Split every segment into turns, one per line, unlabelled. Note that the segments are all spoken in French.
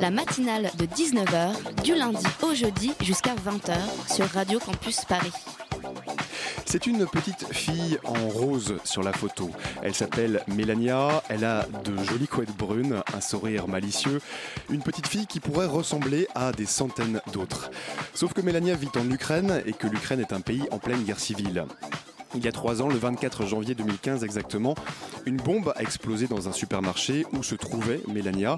La matinale de 19h, du lundi au jeudi jusqu'à 20h sur Radio Campus Paris.
C'est une petite fille en rose sur la photo. Elle s'appelle Mélania, elle a de jolies couettes brunes, un sourire malicieux, une petite fille qui pourrait ressembler à des centaines d'autres. Sauf que Mélania vit en Ukraine et que l'Ukraine est un pays en pleine guerre civile. Il y a trois ans, le 24 janvier 2015 exactement, une bombe a explosé dans un supermarché où se trouvait Mélania.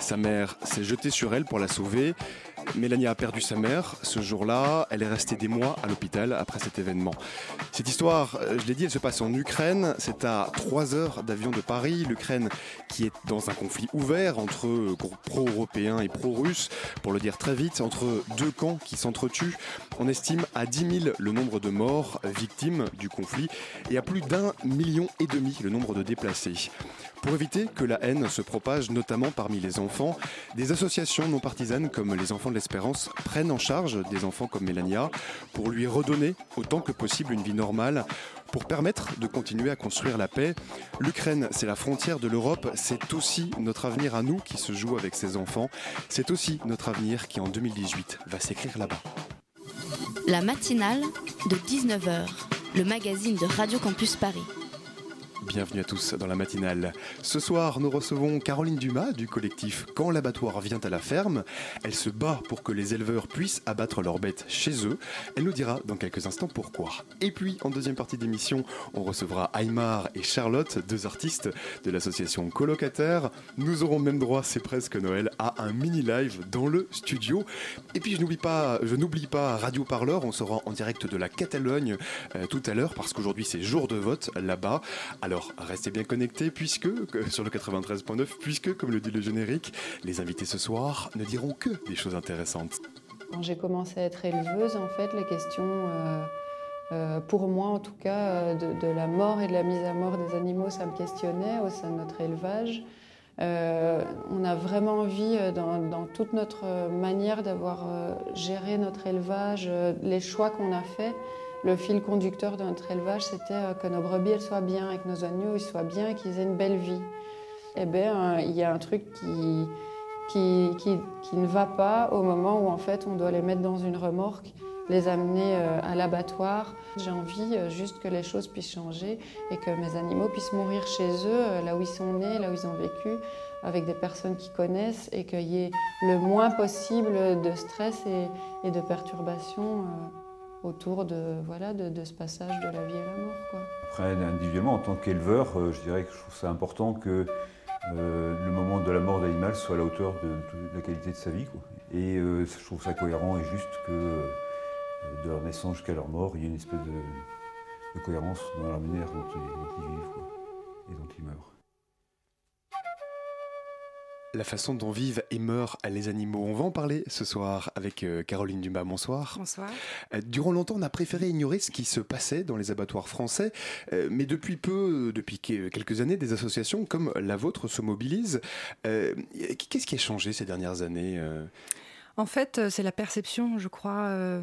Sa mère s'est jetée sur elle pour la sauver. Mélania a perdu sa mère. Ce jour-là, elle est restée des mois à l'hôpital après cet événement. Cette histoire, euh, je l'ai dit, elle se passe en Ukraine. C'est à 3 heures d'avion de Paris. L'Ukraine qui est dans un conflit ouvert entre euh, pro-européens et pro-russes, pour le dire très vite, entre deux camps qui s'entretuent. On estime à 10 000 le nombre de morts victimes du conflit et à plus d'un million et demi le nombre de déplacés. Pour éviter que la haine se propage notamment parmi les enfants, des associations non partisanes comme les Enfants de l'Espérance prennent en charge des enfants comme Mélania pour lui redonner autant que possible une vie normale, pour permettre de continuer à construire la paix. L'Ukraine, c'est la frontière de l'Europe, c'est aussi notre avenir à nous qui se joue avec ces enfants, c'est aussi notre avenir qui en 2018 va s'écrire là-bas.
La matinale de 19h, le magazine de Radio Campus Paris.
Bienvenue à tous dans la matinale. Ce soir, nous recevons Caroline Dumas du collectif Quand l'abattoir vient à la ferme. Elle se bat pour que les éleveurs puissent abattre leurs bêtes chez eux. Elle nous dira dans quelques instants pourquoi. Et puis, en deuxième partie d'émission, on recevra Aymar et Charlotte, deux artistes de l'association Colocataire. Nous aurons même droit, c'est presque Noël, à un mini live dans le studio. Et puis, je n'oublie pas, je n'oublie pas Radio Parleur. On sera en direct de la Catalogne euh, tout à l'heure parce qu'aujourd'hui c'est jour de vote là-bas. Restez bien connectés puisque que- sur le 93.9 puisque comme le dit le générique, les invités ce soir ne diront que des choses intéressantes.
Quand j'ai commencé à être éleveuse, en fait, les questions, euh, euh, pour moi en tout cas, euh, de, la mort et de la mise à mort des animaux, ça me questionnait au sein de notre élevage. On a vraiment envie, dans, toute notre manière d'avoir géré notre élevage, les choix qu'on a faits, le fil conducteur de notre élevage, c'était euh, que nos brebis soient bien, et que nos agneaux soient bien, et qu'ils aient une belle vie. Eh bien, euh, il y a un truc qui, qui, qui, ne va pas au moment où en fait on doit les mettre dans une remorque, les amener euh, à l'abattoir. J'ai envie juste que les choses puissent changer et que mes animaux puissent mourir chez eux, là où ils sont nés, là où ils ont vécu, avec des personnes qui connaissent et qu'il y ait le moins possible de stress et, et de perturbations autour de, ce passage de la vie à la mort.
Après, individuellement, en tant qu'éleveur, euh, je dirais que je trouve ça important que euh, le moment de la mort de l'animal soit à la hauteur de, la qualité de sa vie. Et euh, je trouve ça cohérent et juste que de leur naissance jusqu'à leur mort, il y ait une espèce de, cohérence dans la manière dont ils, vivent et dont ils meurent.
La façon dont vivent et meurent les animaux, on va en parler ce soir avec euh, Caroline Dumas. Bonsoir.
Bonsoir.
Euh, Durant longtemps, on a préféré ignorer ce qui se passait dans les abattoirs français, euh, mais depuis peu, depuis que- quelques années, des associations comme la vôtre se mobilisent. Qu'est-ce qui a changé ces dernières années
En fait, euh, c'est la perception, je crois, euh,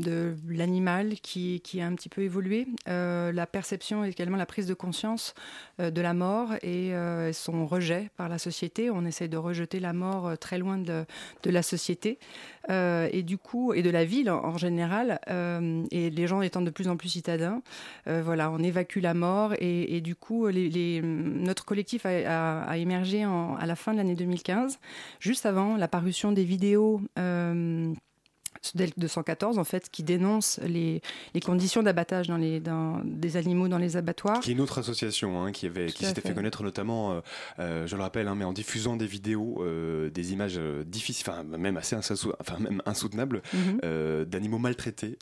de l'animal qui, a un petit peu évolué. Euh, la perception et également la prise de conscience de la mort et son rejet par la société. On essaie de rejeter la mort très loin de, la société et du coup et de la ville en, général. et les gens étant de plus en plus citadins, voilà, on évacue la mort et, du coup, notre collectif a, émergé à la fin de l'année 2015, juste avant la parution des vidéos. Euh, DELC 214 en fait qui dénonce les, les conditions d'abattage dans les dans, des animaux dans les abattoirs.
Qui est une autre association hein, qui avait qui s'était fait. connaître notamment, euh, euh, je le rappelle, hein, mais en diffusant des vidéos, euh, des images euh, difficiles, enfin même assez enfin même insoutenables mhm. d'animaux maltraités.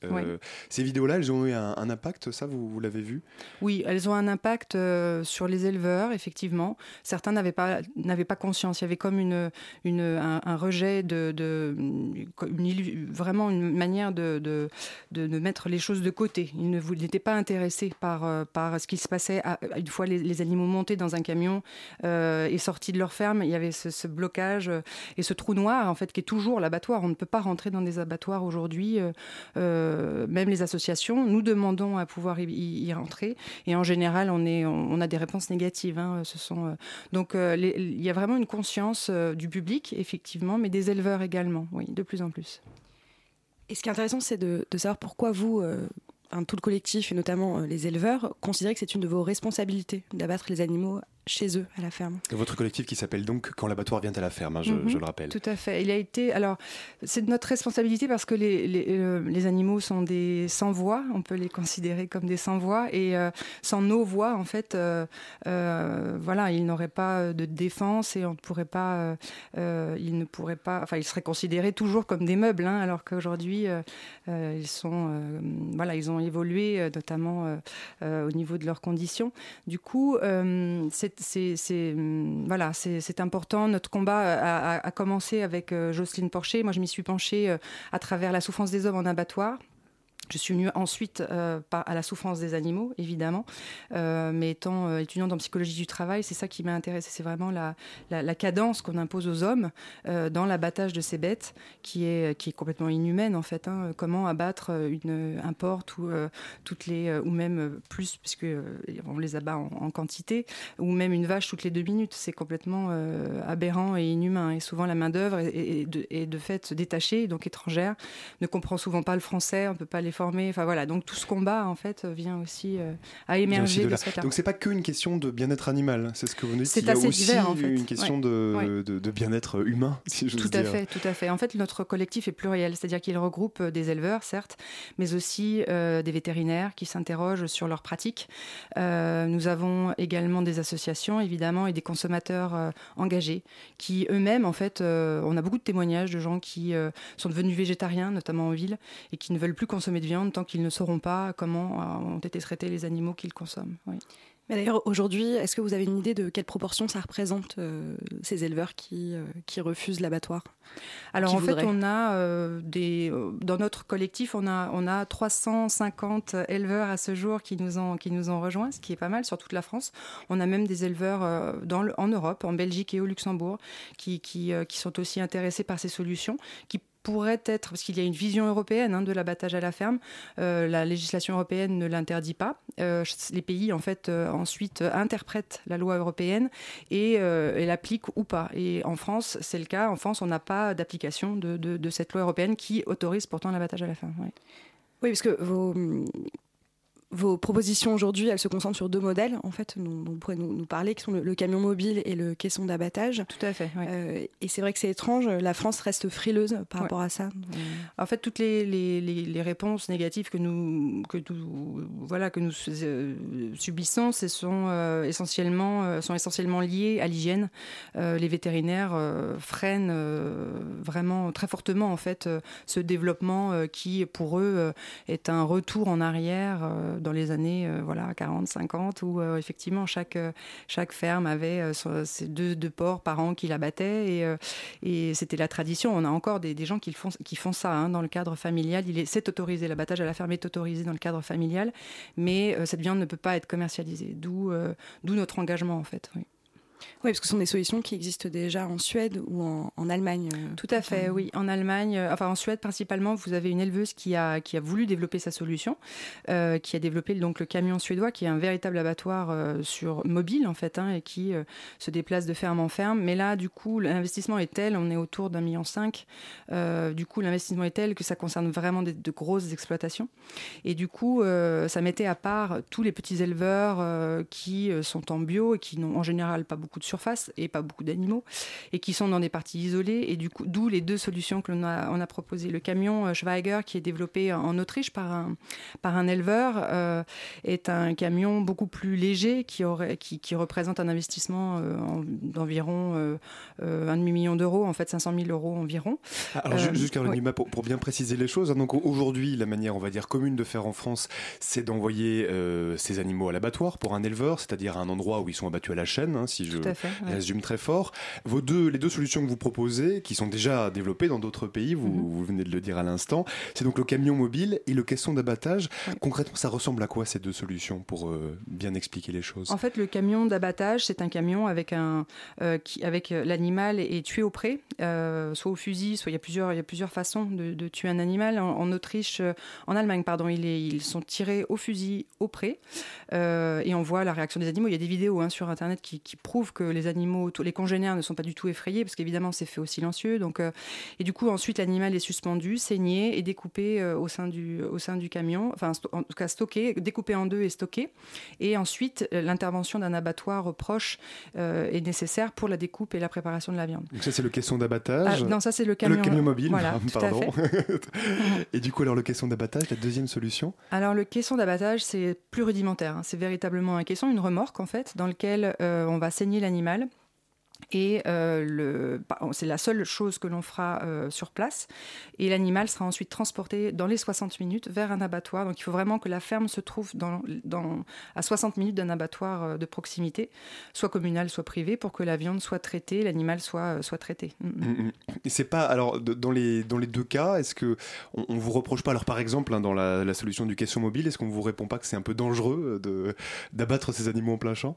Ces vidéos-là, elles ont eu un, impact, ça vous, vous l'avez vu
Oui, elles ont un impact sur les éleveurs, effectivement. Certains n'avaient pas n'avaient pas conscience. Il y avait comme une, une un, rejet de, de une, vraiment une manière de, mettre les choses de côté. Ils n'étaient pas intéressés par, euh, par ce qui se passait une fois les, animaux montés dans un camion euh, et sortis de leur ferme. Il y avait ce, blocage euh, et ce trou noir, en fait, qui est toujours l'abattoir. On ne peut pas rentrer dans des abattoirs aujourd'hui, même les associations. Nous demandons à pouvoir y, rentrer et en général, on, a des réponses négatives. Hein. Donc, il y a vraiment une conscience du public, effectivement, mais des éleveurs également, de plus en plus.
Et ce qui est intéressant, c'est de, savoir pourquoi vous, euh, tout le collectif et notamment euh, les éleveurs, considérez que c'est une de vos responsabilités d'abattre les animaux chez eux à la ferme.
Votre collectif qui s'appelle donc Quand l'abattoir vient à la ferme, hein, mhm. je, le rappelle.
Tout à fait. Il a été. Alors, c'est de notre responsabilité parce que les, les, euh, animaux sont des sans-voix. On peut les considérer comme des sans-voix. Et euh, sans nos voix, en fait, euh, voilà, ils n'auraient pas de défense et on ne pourrait pas. ils ne pourraient pas. Enfin, ils seraient considérés toujours comme des meubles, hein, alors qu'aujourd'hui, ils sont. voilà, ils ont évolué, notamment au niveau de leurs conditions. Du coup, c'est c'est hum, voilà, c'est important. Notre combat a, commencé avec euh, Jocelyne Porcher. Moi, je m'y suis penchée euh, à travers la souffrance des hommes en abattoir. Je suis venue ensuite euh, à la souffrance des animaux, évidemment, euh, mais étant euh, étudiante en psychologie du travail, c'est ça qui m'a intéressée. C'est vraiment la, cadence qu'on impose aux hommes dans l'abattage de ces bêtes, qui est, complètement inhumaine en fait. Hein. Comment abattre un porte ou toutes les, ou même plus, puisque on les abat en, quantité, ou même une vache toutes les deux minutes, c'est complètement aberrant et inhumain. Et souvent la main d'œuvre est, de, fait détachée, donc étrangère, ne comprend souvent pas le français, on peut pas les Enfin voilà, donc tout ce combat en fait vient aussi euh, à émerger de,
ce Donc c'est pas qu'une question de bien-être animal, c'est ce que vous nous dites. C'est assez aussi divers, en fait. une question de, de, bien-être humain, si je
Tout à fait, tout à fait. En fait, notre collectif est pluriel, c'est-à-dire qu'il regroupe euh, des éleveurs, certes, mais aussi euh, des vétérinaires qui s'interrogent sur leurs pratiques. nous avons également des associations, évidemment, et des consommateurs engagés qui eux-mêmes, en fait, on a beaucoup de témoignages de gens qui sont devenus végétariens, notamment en ville, et qui ne veulent plus consommer de viande tant qu'ils ne sauront pas comment euh, ont été traités les animaux qu'ils consomment. Oui.
Mais d'ailleurs, aujourd'hui, est-ce que vous avez une idée de quelle proportion ça représente euh, ces éleveurs qui, euh, qui refusent l'abattoir?
Alors en fait, on a des dans notre collectif, on a on a 350 éleveurs à ce jour qui nous ont qui nous ont rejoints, ce qui est pas mal sur toute la France. On a même des éleveurs dans le, en Europe, en Belgique et au Luxembourg, qui qui, qui sont aussi intéressés par ces solutions, qui pourrait être, parce qu'il y a une vision européenne hein, de l'abattage à la ferme, euh, la législation européenne ne l'interdit pas. Euh, les pays, en fait, euh, ensuite interprètent la loi européenne et, l'appliquent ou pas. Et en France, c'est le cas. En France, on n'a pas d'application de, cette loi européenne qui autorise pourtant l'abattage à la ferme.
Oui. Oui, parce que vos, vos propositions aujourd'hui, elles se concentrent sur deux modèles, en fait, dont, vous pourrez nous, parler, qui sont le, camion mobile et le caisson d'abattage.
Tout à fait.
Euh, et c'est vrai que c'est étrange, la France reste frileuse par rapport à ça.
En fait, toutes les, les, les, réponses négatives que nous, que nous, voilà, que nous euh, subissons, ce sont, euh, essentiellement, sont essentiellement liées à l'hygiène. les vétérinaires freinent vraiment très fortement, en fait, ce développement qui, pour eux, est un retour en arrière dans les années euh, voilà 40, 50, où euh, effectivement chaque, euh, chaque ferme avait ses deux, deux porcs par an qui l'abattaient et, et c'était la tradition. On a encore des, gens qui font, qui font ça hein, dans le cadre familial. Il est, c'est autorisé, l'abattage à la ferme est autorisé dans le cadre familial, mais cette viande ne peut pas être commercialisée. D'où, d'où notre engagement en fait. Oui,
parce que ce sont des solutions qui existent déjà en Suède ou en, Allemagne. Euh,
Tout à fait, oui. En Allemagne, euh, enfin en Suède principalement, vous avez une éleveuse qui a, qui a voulu développer sa solution, euh, qui a développé donc le camion suédois, qui est un véritable abattoir sur mobile en fait, hein, et qui se déplace de ferme en ferme. Mais là, du coup, l'investissement est tel, on est autour d'un million cinq. du coup, l'investissement est tel que ça concerne vraiment de grosses exploitations. Et du coup, ça mettait à part tous les petits éleveurs qui sont en bio et qui n'ont en général pas beaucoup beaucoup de surface et pas beaucoup d'animaux, et qui sont dans des parties isolées. Et du coup, d'où les deux solutions que l'on a, on a proposées. Le camion Schweiger, qui est développé en Autriche par un, par un éleveur, est un camion beaucoup plus léger qui, aurait, qui, qui représente un investissement d'environ un demi-million d'euros, en fait 500 000 euros environ.
Alors, juste Caroline pour, pour, bien préciser les choses, hein, donc aujourd'hui, la manière, on va dire, commune de faire en France, c'est d'envoyer euh, ces animaux à l'abattoir pour un éleveur, c'est-à-dire à un endroit où ils sont abattus à la chaîne, hein, si je résume très fort. Vos deux, les deux solutions que vous proposez, qui sont déjà développées dans d'autres pays, vous, mhm. vous, venez de le dire à l'instant, c'est donc le camion mobile et le caisson d'abattage. Concrètement, ça ressemble à quoi ces deux solutions pour euh, bien expliquer les choses?
En fait, le camion d'abattage, c'est un camion avec un, euh, qui, avec l'animal est tué au pré, soit au fusil, soit il y a plusieurs, il y a plusieurs façons de, tuer un animal. En, Autriche, en Allemagne, pardon, il est, ils sont tirés au fusil au pré euh, et on voit la réaction des animaux. Il y a des vidéos hein, sur Internet qui, prouvent que les animaux, tous les congénères ne sont pas du tout effrayés parce qu'évidemment c'est fait au silencieux. Donc, euh, et du coup ensuite l'animal est suspendu, saigné et découpé euh, au, sein du, au sein du camion, enfin en tout cas stocké, découpé en deux et stocké. Et ensuite l'intervention d'un abattoir proche est nécessaire pour la découpe et la préparation de la viande.
Donc ça c'est le caisson d'abattage.
Ah, non ça c'est le camion,
le camion mobile.
Voilà,
pardon. et du coup alors le caisson d'abattage, la deuxième solution?
Alors le caisson d'abattage c'est plus rudimentaire. C'est véritablement un caisson, une remorque en fait, dans lequel euh, on va saigner l'animal et euh, bah, c'est la seule chose que l'on fera euh, sur place. Et l'animal sera ensuite transporté dans les 60 minutes vers un abattoir. Donc il faut vraiment que la ferme se trouve dans, à 60 minutes d'un abattoir euh, de proximité, soit communal, soit privé, pour que la viande soit traitée, l'animal soit, soit traité.
Mm, mm. Mm, et c'est pas. Alors, dans les, dans les deux cas, est-ce que on, vous reproche pas, alors par exemple, hein, dans la, solution du caisson mobile, est-ce qu'on vous répond pas que c'est un peu dangereux d'abattre ces animaux en plein champ?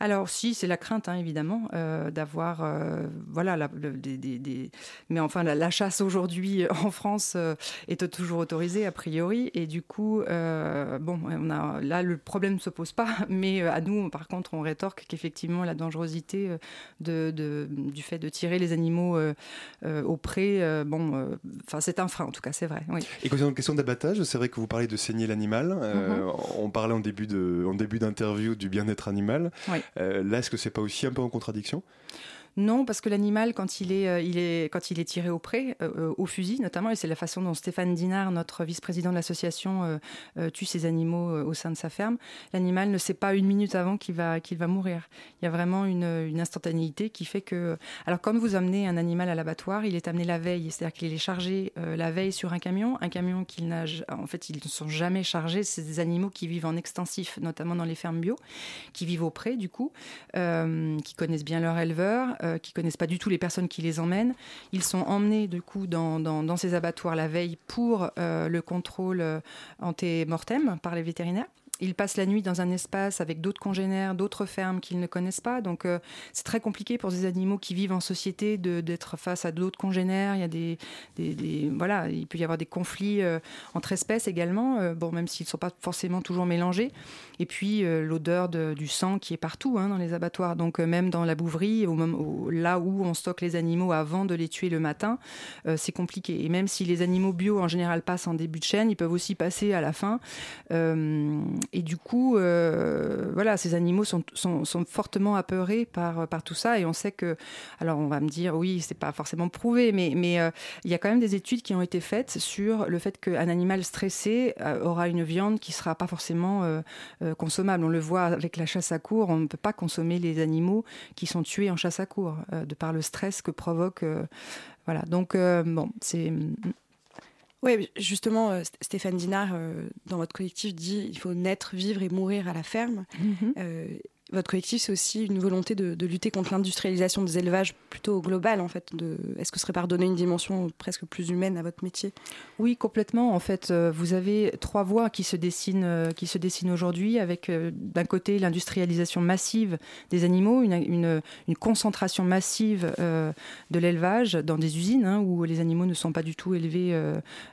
Alors, si, c'est la crainte, hein, évidemment, d'avoir avoir euh, voilà, la, des, mais enfin, la, chasse aujourd'hui euh, en France euh, est toujours autorisée a priori. Et du coup, bon, on a, là, le problème ne se pose pas. Mais à nous, par contre, on rétorque qu'effectivement, la dangerosité de, de, du fait de tirer les animaux au pré, bon, enfin, c'est un frein, en tout cas, c'est vrai. Oui.
Et concernant la question d'abattage, c'est vrai que vous parlez de saigner l'animal. Mhm. On parlait en début d'interview du bien-être animal. là, est-ce que c'est pas aussi un peu en contradiction?
Non, parce que l'animal, quand il est, euh, il est, quand il est tiré au pré, euh, euh, au fusil notamment, et c'est la façon dont Stéphane Dinard, notre vice-président de l'association, tue ses animaux au sein de sa ferme, l'animal ne sait pas une minute avant qu'il va, va mourir. Il y a vraiment une, instantanéité qui fait que... Alors quand vous amenez un animal à l'abattoir, il est amené la veille, c'est-à-dire qu'il est chargé la veille sur un camion, un camion qu'il n'a... En fait, ils ne sont jamais chargés, c'est des animaux qui vivent en extensif, notamment dans les fermes bio, qui vivent au pré du coup, qui connaissent bien leur éleveur, euh, qui connaissent pas du tout les personnes qui les emmènent. Ils sont emmenés du coup dans, ces abattoirs la veille pour euh, le contrôle euh, anté-mortem par les vétérinaires ils passent la nuit dans un espace avec d'autres congénères, d'autres fermes qu'ils ne connaissent pas. Donc euh, c'est très compliqué pour ces animaux qui vivent en société d'être face à d'autres congénères. Il y a des, des, voilà, il peut y avoir des conflits euh, entre espèces également. Euh, bon, même s'ils ne sont pas forcément toujours mélangés. Et puis l'odeur du sang qui est partout hein, dans les abattoirs. Donc même dans la bouverie, là où on stocke les animaux avant de les tuer le matin, c'est compliqué. Et même si les animaux bio en général passent en début de chaîne, ils peuvent aussi passer à la fin et du coup, euh, voilà, ces animaux sont, sont, fortement apeurés par, par tout ça. Et on sait que, alors on va me dire, oui, c'est pas forcément prouvé, mais, mais euh, il y a quand même des études qui ont été faites sur le fait qu'un animal stressé euh, aura une viande qui sera pas forcément consommable. On le voit avec la chasse à cour, on ne peut pas consommer les animaux qui sont tués en chasse à cour, de par le stress que provoque. voilà, donc bon, c'est.
Oui, justement, euh, Stéphane Dinard, euh, dans votre collectif, dit il faut naître, vivre et mourir à la ferme. Mhm. Euh, votre collectif, c'est aussi une volonté de, lutter contre l'industrialisation des élevages plutôt globale, en fait. Est-ce que ce serait par donner une dimension presque plus humaine à votre métier?
Oui, complètement. En fait, euh, vous avez trois voies qui se dessinent, euh, dessinent aujourd'hui, avec euh, d'un côté l'industrialisation massive des animaux, une, une, concentration massive de l'élevage dans des usines hein, où les animaux ne sont pas du tout élevés,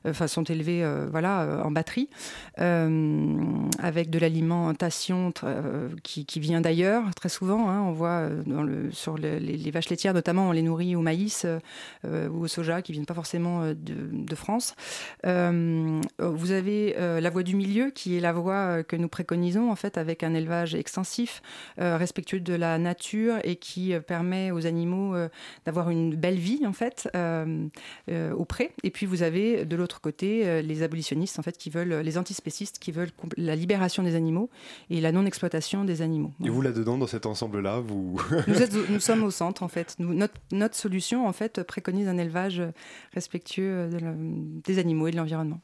enfin sont élevés, voilà, en batterie, avec de l'alimentation qui, qui vient d'ailleurs, très souvent. Hein, on voit dans le, sur les, vaches laitières, notamment, on les nourrit au maïs ou au soja, qui viennent pas forcément de, de France. vous avez la voie du milieu, qui est la voie que nous préconisons, en fait, avec un élevage extensif, respectueux de la nature et qui permet aux animaux d'avoir une belle vie, en fait, au pré. Et puis, vous avez de l'autre côté les abolitionnistes, en fait, qui veulent, les antispécistes, qui veulent la libération des animaux et la non-exploitation des animaux.
Vous là-dedans, dans cet ensemble-là, vous...
nous, sommes au centre, en fait. notre, solution, en fait, préconise un élevage respectueux des animaux et de l'environnement.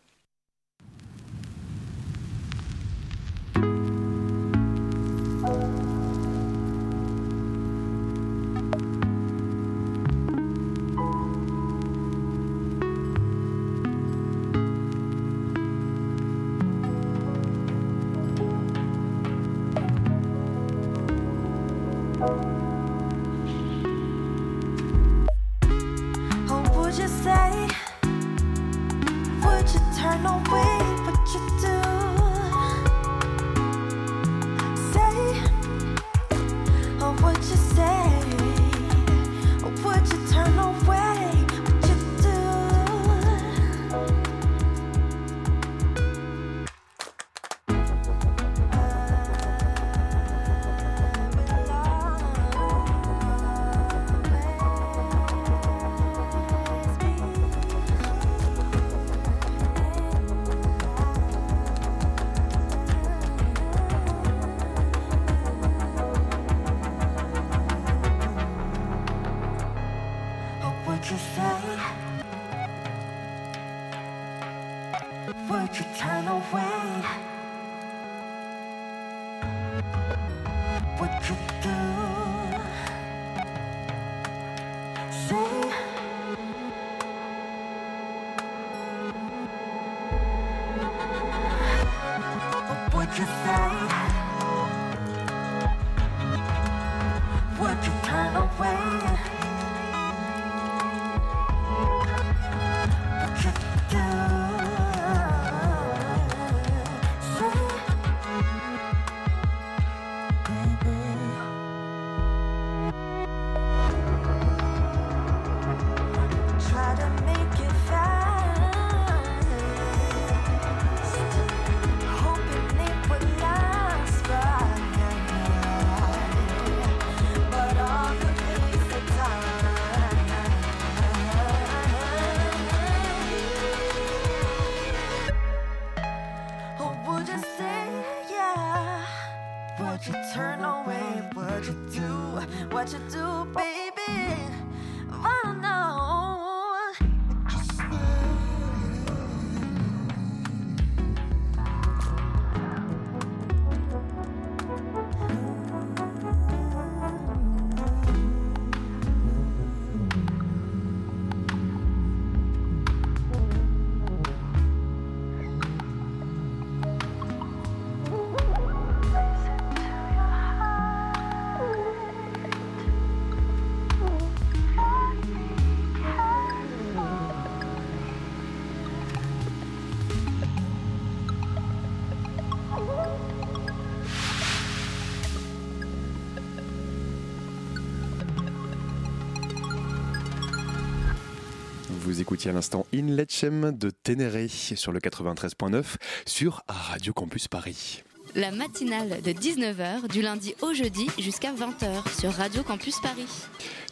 Écoutiez à l'instant In Lechem de Ténéré sur le 93.9 sur Radio Campus Paris.
La matinale de 19h du lundi au jeudi jusqu'à 20h sur Radio Campus Paris.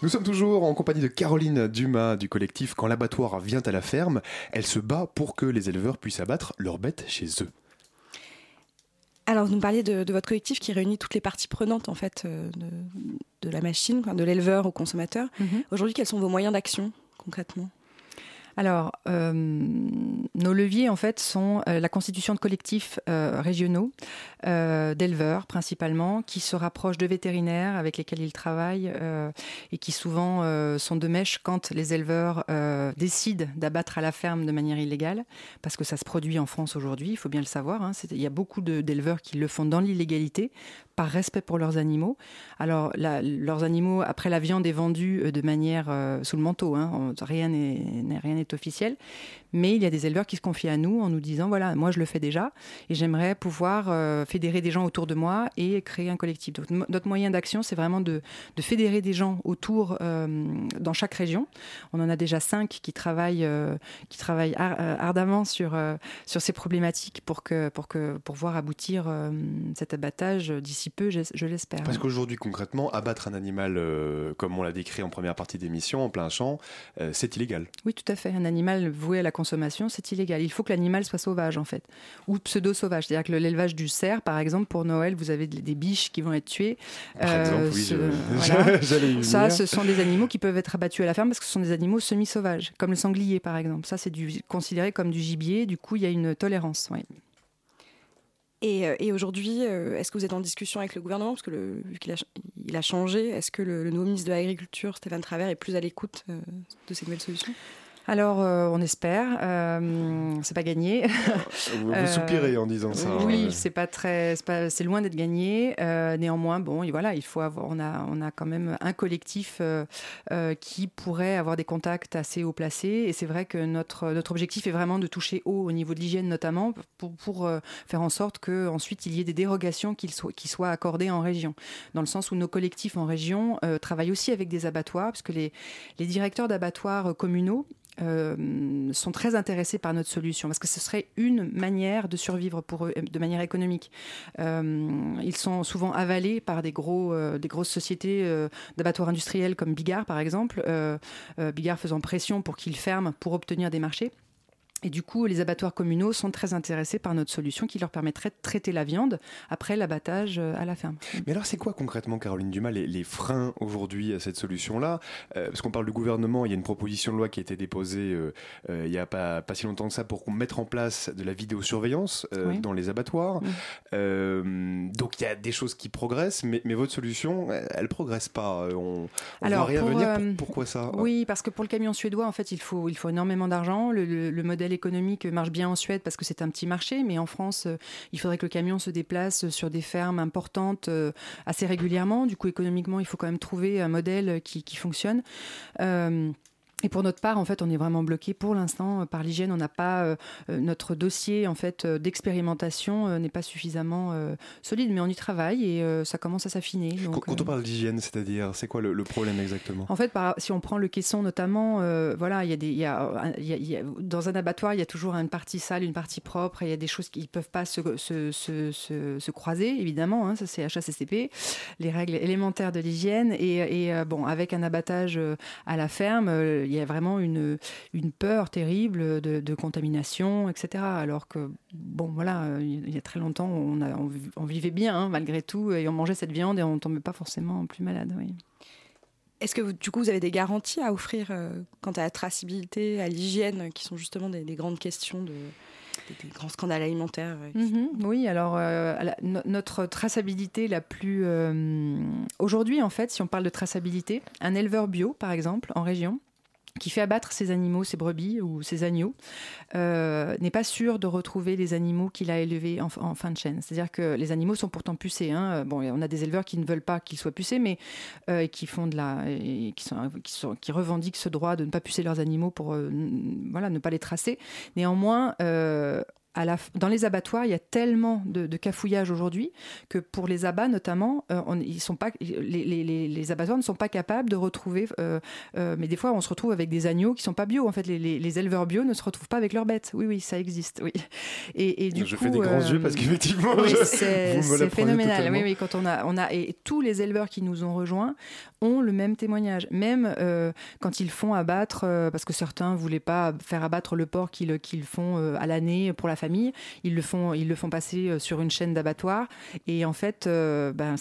Nous sommes toujours en compagnie de Caroline Dumas du collectif Quand l'abattoir vient à la ferme. Elle se bat pour que les éleveurs puissent abattre leurs bêtes chez eux.
Alors, vous nous parliez de, votre collectif qui réunit toutes les parties prenantes en fait euh, de, la machine, de l'éleveur au consommateur. Mhm. Aujourd'hui, quels sont vos moyens d'action concrètement?
Alors, euh, nos leviers, en fait, sont euh, la constitution de collectifs euh, régionaux, d'éleveurs principalement, qui se rapprochent de vétérinaires avec lesquels ils travaillent et qui souvent sont de mèche quand les éleveurs décident d'abattre à la ferme de manière illégale, parce que ça se produit en France aujourd'hui, il faut bien le savoir. Hein, il y a beaucoup d'éleveurs qui le font dans l'illégalité par respect pour leurs animaux. Alors, leurs animaux, après la viande est vendue euh, de manière euh, sous le manteau, hein, rien n'est officiel, mais il y a des éleveurs qui se confient à nous en nous disant voilà, moi je le fais déjà et j'aimerais pouvoir euh, fédérer des gens autour de moi et créer un collectif. Donc, notre moyen d'action, c'est vraiment de, de, fédérer des gens autour dans chaque région. On en a déjà cinq qui travaillent, qui travaillent ardemment sur, sur ces problématiques pour, que, pour, que, pour voir aboutir cet abattage d'ici peu, je, l'espère.
Parce qu'aujourd'hui, concrètement, abattre un animal, comme on l'a décrit en première partie d'émission, en plein champ, c'est illégal.
Oui, tout à fait. Un animal voué à la consommation, c'est illégal. Il faut que l'animal soit sauvage, en fait, ou pseudo-sauvage. C'est-à-dire que l'élevage du cerf, par exemple, pour Noël, vous avez des biches qui vont être tuées.
Par exemple, oui,
Ça, ce sont des animaux qui peuvent être abattus à la ferme parce que ce sont des animaux semi-sauvages, comme le sanglier, par exemple. Ça, c'est considéré comme du gibier. Du coup, il y a une tolérance. Oui.
Et, et aujourd'hui, est-ce que vous êtes en discussion avec le gouvernement? Parce que le, vu qu'il a, il a changé, est-ce que le, le, nouveau ministre de l'Agriculture, Stéphane Travers, est plus à l'écoute de ces nouvelles solutions?
Alors, euh, on espère. Euh, c'est pas gagné.
vous, vous, soupirez en disant ça.
Oui, c'est pas très, c'est loin d'être gagné. Euh, néanmoins, bon, et voilà, il faut avoir, on a, on a quand même un collectif qui pourrait avoir des contacts assez haut placés. Et c'est vrai que notre, notre objectif est vraiment de toucher haut au niveau de l'hygiène notamment, pour, pour faire en sorte que ensuite il y ait des dérogations qui soient, qui soient accordées en région, dans le sens où nos collectifs en région travaillent aussi avec des abattoirs, parce que les, les directeurs d'abattoirs communaux euh, sont très intéressés par notre solution parce que ce serait une manière de survivre pour eux de manière économique. Euh, ils sont souvent avalés par des, gros, euh, des grosses sociétés d'abattoirs industriels comme Bigard par exemple, Bigard faisant pression pour qu'ils ferment pour obtenir des marchés. Et du coup, les abattoirs communaux sont très intéressés par notre solution qui leur permettrait de traiter la viande après l'abattage à la ferme.
Mais alors, c'est quoi concrètement, Caroline Dumas, les, les freins aujourd'hui à cette solution-là? Euh, Parce qu'on parle du gouvernement, il y a une proposition de loi qui a été déposée euh, euh, il n'y a pas, pas si longtemps que ça pour qu'on mette en place de la vidéosurveillance euh, oui. dans les abattoirs. Oui. donc, il y a des choses qui progressent, mais, mais votre solution, elle ne progresse pas. On, alors, voit rien pour, venir. Pour, pourquoi ça?
Oui, parce que pour le camion suédois, en fait, il faut, il faut énormément d'argent. Le, le, le modèle économique marche bien en Suède parce que c'est un petit marché, mais en France, euh, il faudrait que le camion se déplace sur des fermes importantes euh, assez régulièrement. Du coup, économiquement, il faut quand même trouver un modèle qui, fonctionne. Euh, et pour notre part, en fait, on est vraiment bloqué pour l'instant par l'hygiène. On n'a pas euh, notre dossier en fait d'expérimentation euh, n'est pas suffisamment euh, solide, mais on y travaille et ça commence à s'affiner.
Quand, quand on parle d'hygiène, c'est-à-dire, c'est quoi le, le, problème exactement?
En fait, par, si on prend le caisson notamment, voilà, il y a des, il y a, il y a, il y a, dans un abattoir, il y a toujours une partie sale, une partie propre. Et il y a des choses qui ne peuvent pas se, se, se, se, se croiser, évidemment. Hein, ça, c'est HACCP, les règles élémentaires de l'hygiène. Et, et bon, avec un abattage à la ferme il y a vraiment une, une peur terrible de, de, contamination, etc. Alors que, bon, voilà, il y a très longtemps, on, a, on, on vivait bien, hein, malgré tout, et on mangeait cette viande et on ne tombait pas forcément plus malade. Oui.
Est-ce que du coup vous avez des garanties à offrir euh, quant à la traçabilité, à l'hygiène, qui sont justement des, des grandes questions de, des, grands scandales alimentaires.
Mm -hmm. Oui, alors euh, la, no, notre traçabilité la plus... Euh, Aujourd'hui, en fait, si on parle de traçabilité, un éleveur bio, par exemple, en région, qui fait abattre ses animaux, ses brebis ou ses agneaux, euh, n'est pas sûr de retrouver les animaux qu'il a élevés en, fin de chaîne. C'est-à-dire que les animaux sont pourtant pucés. Hein. Bon, on a des éleveurs qui ne veulent pas qu'ils soient pucés, mais euh, qui font de la, qui, revendiquent ce droit de ne pas pucer leurs animaux pour euh, ne pas les tracer. Néanmoins, euh, la, dans les abattoirs, il y a tellement de, de cafouillage aujourd'hui que pour les abats notamment, euh, on, ils sont pas, les, les, les, abattoirs ne sont pas capables de retrouver. Euh, euh, mais des fois, on se retrouve avec des agneaux qui sont pas bio. En fait, les, éleveurs bio ne se retrouvent pas avec leurs bêtes. Oui, oui, ça existe. Oui.
Et, et du je coup, fais des grands yeux parce qu'effectivement,
oui, c'est phénoménal. Oui, oui, quand on a, on a et tous les éleveurs qui nous ont rejoints ont le même témoignage. Même quand ils font abattre, parce que certains voulaient pas faire abattre le porc qu'ils qu font à l'année pour la famille Ils le font, ils le font passer euh, sur une chaîne d'abattoir. Et en fait, euh, ben,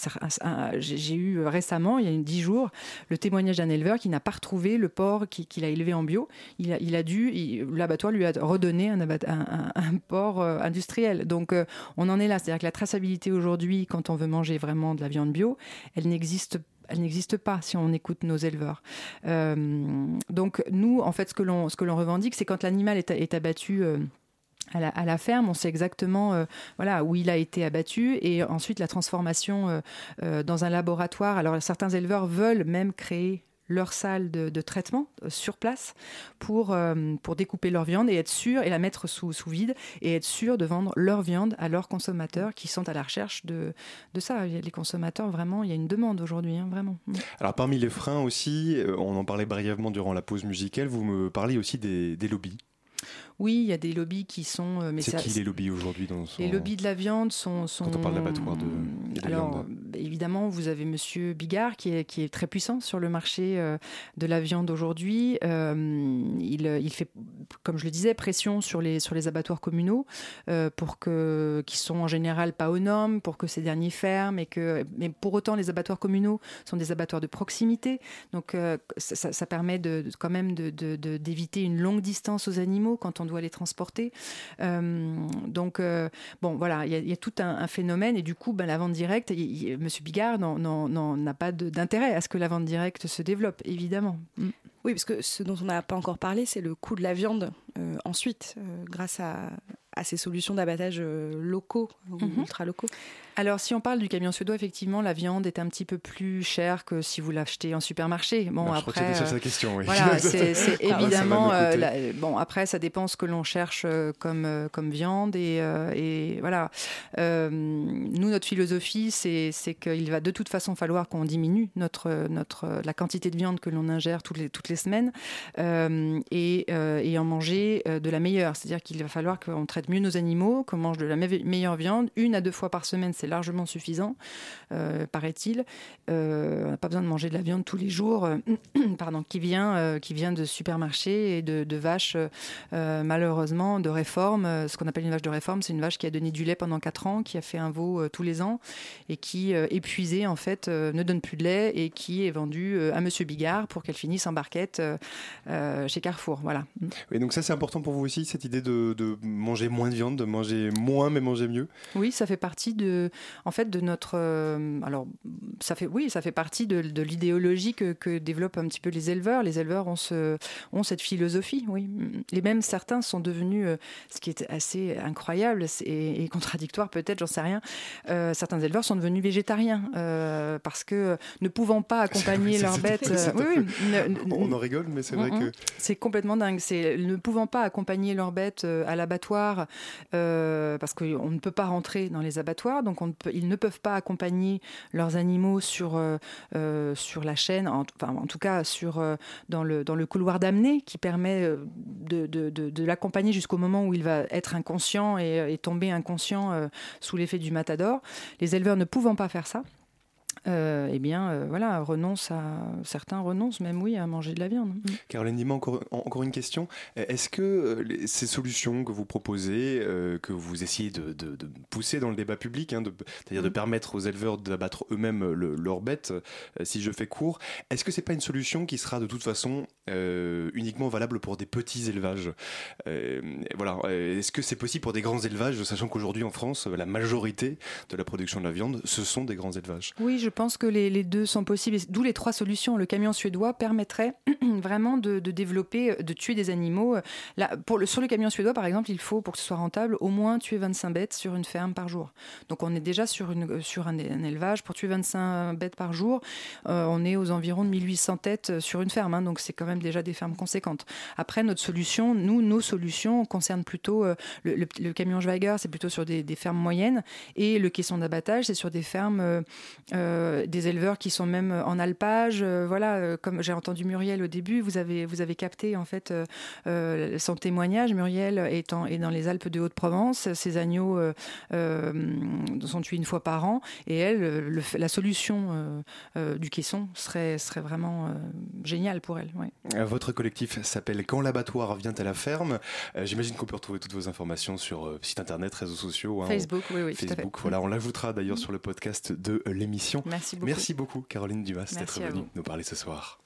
j'ai eu récemment, il y a dix jours, le témoignage d'un éleveur qui n'a pas retrouvé le porc qu'il qui a élevé en bio. Il a, dû, l'abattoir lui a redonné un, porc euh, industriel. Donc, euh, on en est là. C'est-à-dire que la traçabilité aujourd'hui, quand on veut manger vraiment de la viande bio, elle n'existe pas elle n'existe pas si on écoute nos éleveurs. Euh, donc nous, en fait, ce que l'on revendique, c'est quand l'animal est, abattu. Euh, à la, ferme, on sait exactement euh, voilà, où il a été abattu et ensuite la transformation euh, euh, dans un laboratoire. Alors certains éleveurs veulent même créer leur salle de, traitement sur place pour, pour découper leur viande et être sûr et la mettre sous, sous vide et être sûr de vendre leur viande à leurs consommateurs qui sont à la recherche de, de ça. Les consommateurs, vraiment, il y a une demande aujourd'hui, hein, vraiment. Mm.
Alors parmi les freins aussi, on en parlait brièvement durant la pause musicale, vous me parlez aussi des, des lobbies.
Oui, il y a des lobbies qui sont.
Euh, c'est qui les lobbies aujourd'hui dans
Les lobbies de la viande sont.
Quand on parle d'abattoir de,
Alors, évidemment, vous avez Monsieur Bigard qui est, qui est très puissant sur le marché euh, de la viande aujourd'hui. Euh, il, il, fait, comme je le disais, pression sur les, sur les abattoirs communaux pour que, qui sont en général pas aux normes, pour que ces derniers ferment. Et que, mais pour autant, les abattoirs communaux sont des abattoirs de proximité. Donc, ça, ça, permet de, quand même d'éviter de, une longue distance aux animaux quand on doit les transporter. Euh, donc, euh, bon, voilà, il y, a tout un, phénomène et du coup, ben, la vente directe, Monsieur Bigard n'a pas d'intérêt à ce que la vente directe se développe, évidemment. Mm.
Oui, parce que ce dont on n'a pas encore parlé, c'est le coût de la viande euh, ensuite, grâce à, à, ces solutions d'abattage locaux, mhm. ultra locaux.
Alors, si on parle du camion suédois, effectivement, la viande est un petit peu plus chère que si vous l'achetez en supermarché.
Bon, après, c'est sa question. Oui.
Voilà, c'est ah évidemment. Euh, bon, après, ça dépend ce que l'on cherche euh, comme euh, comme viande et, et voilà. nous, notre philosophie, c'est qu'il va de toute façon falloir qu'on diminue notre notre la quantité de viande que l'on ingère toutes les toutes les semaines et, et en manger de la meilleure. C'est-à-dire qu'il va falloir qu'on traite mieux nos animaux, qu'on mange de la meilleure viande une à deux fois par semaine. C'est largement suffisant, euh, paraît-il. Euh, on n'a pas besoin de manger de la viande tous les jours, euh, pardon, qui vient, qui vient de supermarchés et de, vaches, malheureusement, de réforme. Ce qu'on appelle une vache de réforme, c'est une vache qui a donné du lait pendant 4 ans, qui a fait un veau tous les ans et qui, épuisée, en fait, ne donne plus de lait et qui est vendue à Monsieur Bigard pour qu'elle finisse en barquette chez Carrefour. Voilà.
Et donc ça, c'est important pour vous aussi, cette idée de, de manger moins de viande, de manger moins mais manger mieux
Oui, ça fait partie de, en fait, de notre. Euh, alors, ça fait, oui, ça fait partie de, l'idéologie que, développent un petit peu les éleveurs. Les éleveurs ont, ce, ont cette philosophie, oui. Les mêmes certains sont devenus, euh, ce qui est assez incroyable et, contradictoire peut-être, j'en sais rien. Euh, certains éleveurs sont devenus végétariens parce que ne pouvant pas accompagner leurs bêtes.
oui, on en rigole, mais c'est vrai que.
C'est complètement dingue. C'est ne pouvant pas accompagner leurs bêtes à l'abattoir parce qu'on ne peut pas rentrer dans les abattoirs, donc ils ne peuvent pas accompagner leurs animaux sur, euh, euh, la chaîne, en, tout cas euh, dans, le, couloir d'amener qui permet de, l'accompagner jusqu'au moment où il va être inconscient et, et tomber inconscient sous l'effet du matador. Les éleveurs ne pouvant pas faire ça, euh, eh bien, euh, voilà, renonce à certains renoncent même, oui, à manger de la viande. Mm.
Caroline Dima, encore, encore une question. Est-ce que euh, ces solutions que vous proposez, que vous essayez de, pousser dans le débat public, hein, c'est-à-dire de mm. permettre aux éleveurs d'abattre eux-mêmes leurs bêtes, si je fais court, est-ce que c'est pas une solution qui sera de toute façon uniquement valable pour des petits élevages? Voilà. Est-ce que c'est possible pour des grands élevages, sachant qu'aujourd'hui en France, la majorité de la production de la viande, ce sont des grands élevages?
Oui, je pense que les, deux sont possibles, d'où les trois solutions. Le camion suédois permettrait vraiment de, développer, de tuer des animaux. Là, sur le camion suédois, par exemple, il faut, pour que ce soit rentable, au moins tuer 25 bêtes sur une ferme par jour. Donc on est déjà sur, sur un, élevage. Pour tuer 25 bêtes par jour, euh, on est aux environs de 1800 têtes sur une ferme. Hein. donc c'est quand même déjà des fermes conséquentes. Après, notre solution, nous, nos solutions concernent plutôt euh, le, camion Schweiger, c'est plutôt sur des, fermes moyennes. Et le caisson d'abattage, c'est sur des fermes... Euh, euh, des éleveurs qui sont même en alpage. Euh, voilà, euh, comme j'ai entendu Muriel au début, vous avez, vous avez capté en fait son témoignage. Muriel est, est dans les Alpes de Haute-Provence. Ses agneaux sont tués une fois par an. Et elle, la solution du caisson serait, serait vraiment géniale pour elle.
Votre collectif s'appelle Quand l'abattoir vient à la ferme. J'imagine qu'on peut retrouver toutes vos informations sur site internet, réseaux sociaux.
Hein, Facebook, oui, oui.
Facebook, voilà, on l'ajoutera d'ailleurs sur le podcast de l'émission.
Merci beaucoup.
Merci beaucoup, Caroline Dumas, d'être venue nous parler ce soir.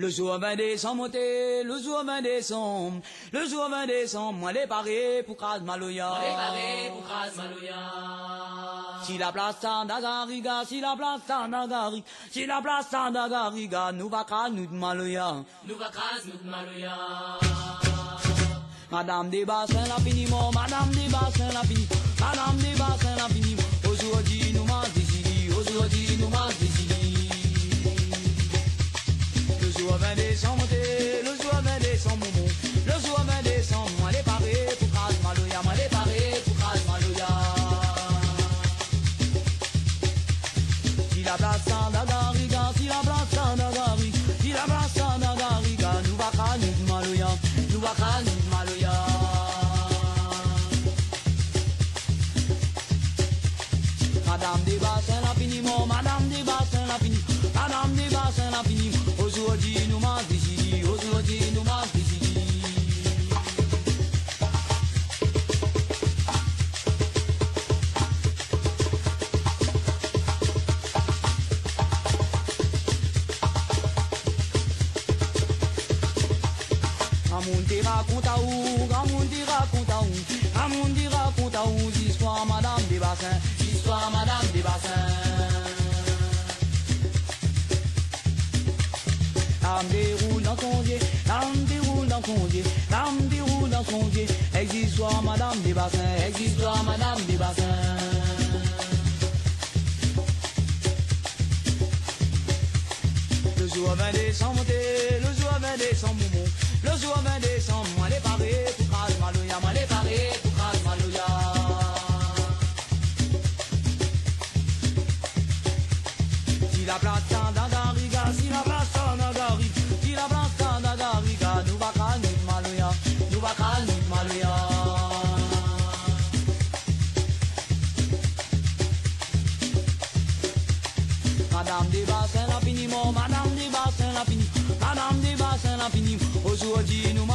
Le jour 20 décembre, monté, le jour 20 décembre, le jour 20 décembre, moi les paré pour Kras Maloya. Moi les paré pour Kras Maloya. Si la place d'Agariga, si la place d'Agariga, si la place d'Agariga, nous va Kras nous Maloya. Nous va Kras nous Maloya. Madame des bassins l'infiniment, Madame des bassins l'infiniment, Madame des bassins l'infiniment. Aujourd'hui nous m'a décidé, aujourd'hui nous m'a décidé. Le jour 20 décembre, le jour 20 décembre, le jour 20 décembre, moi les parés pour crasse malouya, moi les parés pour crasse malouya. Si la place en agariga, si la place en agariga, si la place en agariga, nous va caler nous va Madame des bassins, la finiment, Madame des bassins, la finiment. Aujourd'hui, nous m'en décidé, aujourd'hui, nous m'en décidé. Amundi raconte à où, Amundi raconte à où, Amundi raconte à où, l'histoire Madame des bassins, son dieu, l'âme déroule dans son dieu. Existe-toi Madame des bassins, existe-toi Madame des bassins. Le jour 20 décembre, le jour 20 décembre, le jour 20 décembre, moi les paré pour Maloya, moi les des bassins la finiment.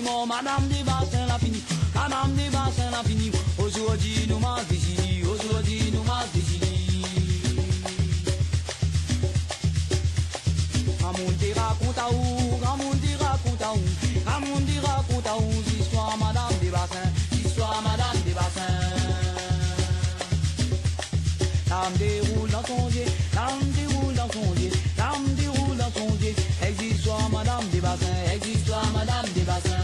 Finiment, Madame des bassins la finiment, Madame des bassins la finiment. Aujourd'hui nous m'en décidé, aujourd'hui nous m'en décidé. Amundi raconte à où, Amundi raconte à où, Amundi raconte à où, l'histoire Madame des bassins, l'histoire Madame des bassins. L'âme déroule dans son dieu, l'âme déroule dans son dieu, l'âme déroule dans son dieu. Existe-toi Madame des bassins, existe-toi Madame des bassins.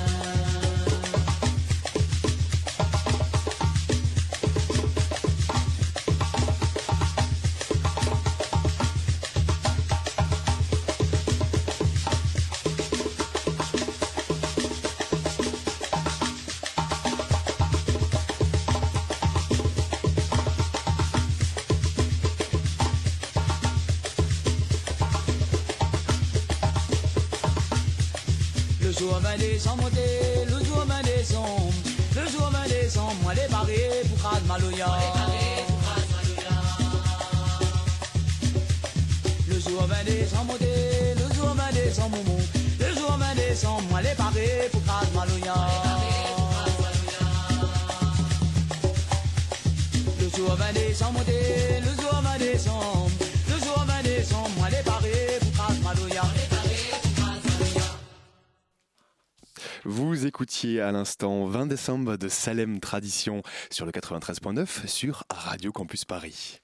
À l'instant 20 décembre de Salem Tradition sur le 93.9 sur Radio Campus Paris.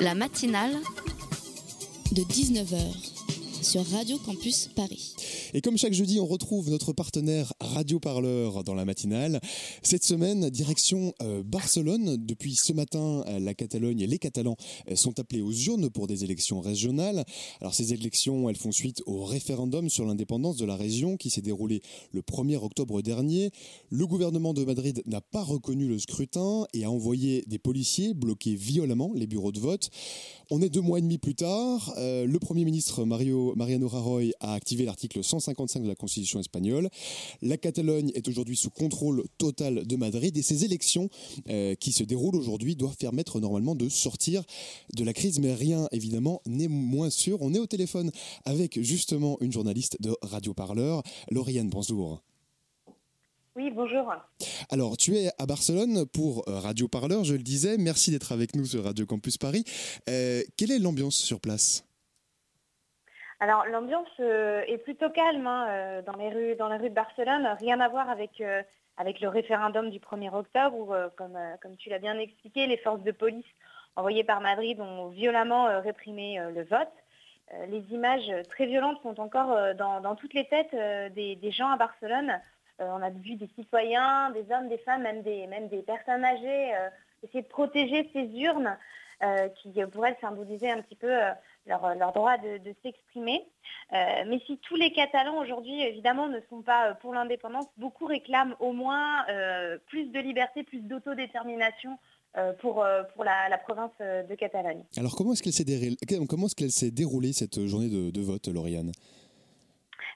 La matinale de 19h sur Radio Campus Paris.
Et comme chaque jeudi, on retrouve notre partenaire Radio Parleur dans la matinale. Cette semaine, direction euh, Barcelone. Depuis ce matin, euh, la Catalogne et les Catalans euh, sont appelés aux urnes pour des élections régionales. Alors ces élections, elles font suite au référendum sur l'indépendance de la région qui s'est déroulé le 1er octobre dernier. Le gouvernement de Madrid n'a pas reconnu le scrutin et a envoyé des policiers bloquer violemment les bureaux de vote. On est deux mois et demi plus tard. Le Premier ministre Mario, Mariano Rajoy a activé l'article 155 de la Constitution espagnole. La Catalogne est aujourd'hui sous contrôle total de Madrid et ces élections euh, qui se déroulent aujourd'hui doivent permettre normalement de sortir de la crise. Mais rien, évidemment, n'est moins sûr. On est au téléphone avec justement une journaliste de Radio Parleur, Lauriane, bonjour.
Oui, bonjour.
Alors, tu es à Barcelone pour Radio Parleur, je le disais. Merci d'être avec nous sur Radio Campus Paris. quelle est l'ambiance sur place?
Alors l'ambiance est plutôt calme hein, dans, les rues, dans de Barcelone, rien à voir avec avec le référendum du 1er octobre où, euh, comme, euh, comme tu l'as bien expliqué, les forces de police envoyées par Madrid ont violemment euh, réprimé le vote. Les images très violentes sont encore dans, toutes les têtes des, gens à Barcelone. On a vu des citoyens, des hommes, des femmes, même des, même des personnes âgées essayer de protéger ces urnes qui pourraient symboliser un petit peu leur, leur droit de, s'exprimer. Euh, mais si tous les Catalans aujourd'hui, évidemment, ne sont pas euh, pour l'indépendance, beaucoup réclament au moins euh, plus de liberté, plus d'autodétermination pour, pour la, province de Catalogne.
Alors comment est-ce qu'elle s'est déroulée, comment est-ce qu'elle s'est déroulée cette journée de, vote, Lauriane?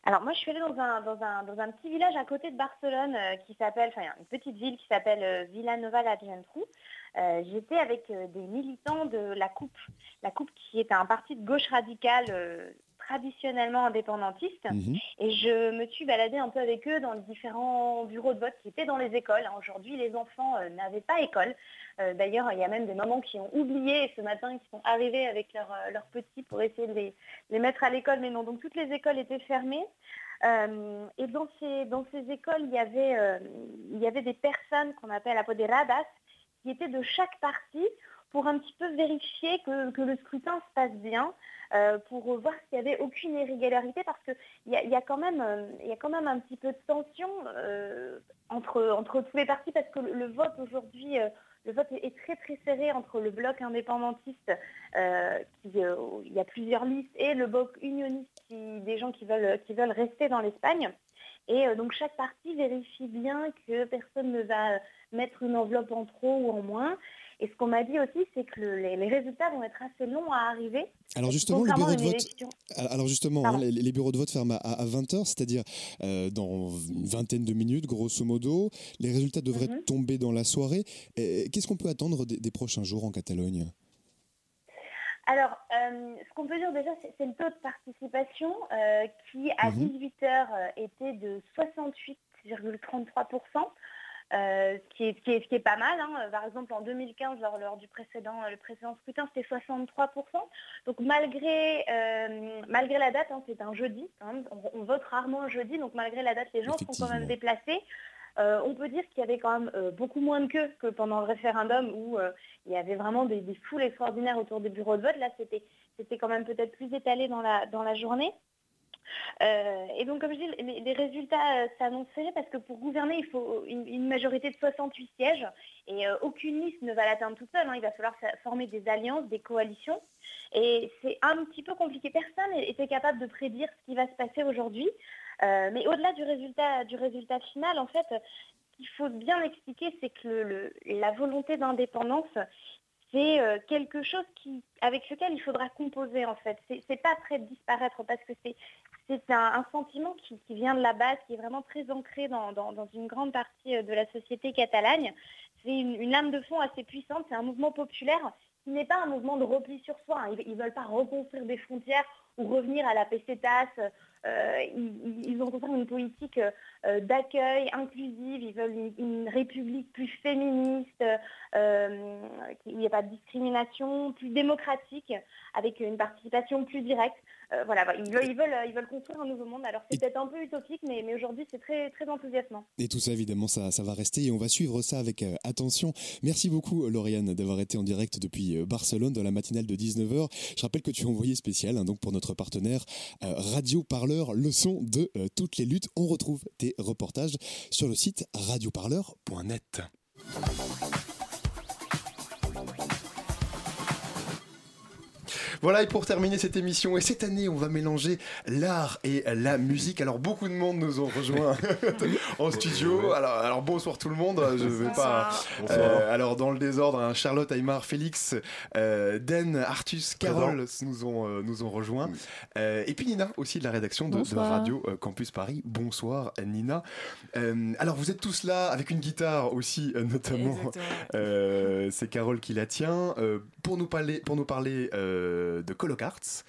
Alors moi je suis allée dans un, dans un, dans un petit village à côté de Barcelone qui s'appelle, enfin une petite ville qui s'appelle Villanova la Geltrú. Euh, j'étais avec euh, des militants de la Coupe. La Coupe qui est un parti de gauche radicale euh, traditionnellement indépendantiste. Mhm. Et je me suis baladée un peu avec eux dans les différents bureaux de vote qui étaient dans les écoles. Aujourd'hui, les enfants n'avaient pas école. D'ailleurs, il y a même des mamans qui ont oublié ce matin, qui sont arrivées avec leurs petits pour essayer de les, mettre à l'école. Mais non, donc toutes les écoles étaient fermées. et dans ces, dans ces écoles, il y, avait, il y avait des personnes qu'on appelle apoderadas, était de chaque parti pour un petit peu vérifier que, le scrutin se passe bien, euh, pour voir s'il n'y avait aucune irrégularité, parce qu'il y, a, y, quand même, euh, y a quand même un petit peu de tension euh, entre, entre tous les partis, parce que le, vote aujourd'hui, le vote est, très très serré entre le bloc indépendantiste, qui, il y a plusieurs listes, et le bloc unioniste, qui, des gens qui veulent, qui veulent rester dans l'Espagne. Et donc chaque parti vérifie bien que personne ne va mettre une enveloppe en trop ou en moins. Et ce qu'on m'a dit aussi, c'est que les, résultats vont être assez longs à arriver.
Alors justement, les bureaux de vote, alors justement hein, les, bureaux de vote ferment à, 20h, c'est-à-dire euh, dans une vingtaine de minutes, grosso modo. Les résultats devraient mhm. tomber dans la soirée. Qu'est-ce qu'on peut attendre des, prochains jours en Catalogne?
Alors, euh, ce qu'on peut dire déjà, c'est le taux de participation euh, qui, à 18h, mhm. était de 68,33%. Euh, ce, qui est, pas mal. Hein. Par exemple, en 2015, lors, du précédent, le précédent scrutin, c'était 63%. Donc malgré, euh, malgré la date, hein, c'est un jeudi, on, vote rarement un jeudi, donc malgré la date, les gens sont quand même déplacés. Euh, on peut dire qu'il y avait quand même beaucoup moins de queues que pendant le référendum où il y avait vraiment des, foules extraordinaires autour des bureaux de vote. Là, c'était quand même peut-être plus étalé dans la, dans la journée. Euh, et donc, comme je dis, les, résultats euh, s'annonceraient parce que pour gouverner, il faut une, majorité de 68 sièges et euh, aucune liste ne va l'atteindre toute seule. Hein. Il va falloir former des alliances, des coalitions. Et c'est un petit peu compliqué. Personne n'était capable de prédire ce qui va se passer aujourd'hui. mais au-delà du résultat, du résultat final, en fait, ce qu'il faut bien expliquer, c'est que la volonté d'indépendance, c'est quelque chose qui, avec lequel il faudra composer en fait. C'est pas prêt de disparaître parce que c'est c'est un, sentiment qui, vient de la base, qui est vraiment très ancré dans, une grande partie euh, de la société catalagne. C'est une, lame de fond assez puissante, c'est un mouvement populaire qui n'est pas un mouvement de repli sur soi. Hein. Ils ne veulent pas reconstruire des frontières ou revenir à la pesetas. Euh, ils, ont construit une politique euh, d'accueil inclusive, ils veulent une, république plus féministe, où il n'y a pas de discrimination, plus démocratique, avec une participation plus directe. Euh, voilà, ils veulent, ils, veulent, ils veulent construire un nouveau monde. Alors c'est peut-être un peu utopique, mais, mais aujourd'hui c'est très, très enthousiasmant.
Et tout ça, évidemment, ça, ça va rester et on va suivre ça avec euh, attention. Merci beaucoup, Lauriane, d'avoir été en direct depuis euh, Barcelone dans la matinale de 19h. Je rappelle que tu es envoyé spécial hein, donc pour notre partenaire Radio Parleur, le son de toutes les luttes. On retrouve tes reportages sur le site radioparleur.net. Voilà, et pour terminer cette émission, et cette année, on va mélanger l'art et la musique. Alors, beaucoup de monde nous ont rejoints en studio. Alors, alors, bonsoir tout le monde. Je vais pas. Euh, alors, dans le désordre, hein, Charlotte, Aymar, Félix, euh, Den, Artus, Carole nous ont, euh, nous ont rejoints. et puis Nina, aussi de la rédaction de, de Radio Campus Paris. Bonsoir, Nina. alors, vous êtes tous là avec une guitare aussi, notamment. C'est Carole qui la tient. pour nous parler, pour nous parler de, de Colocarts.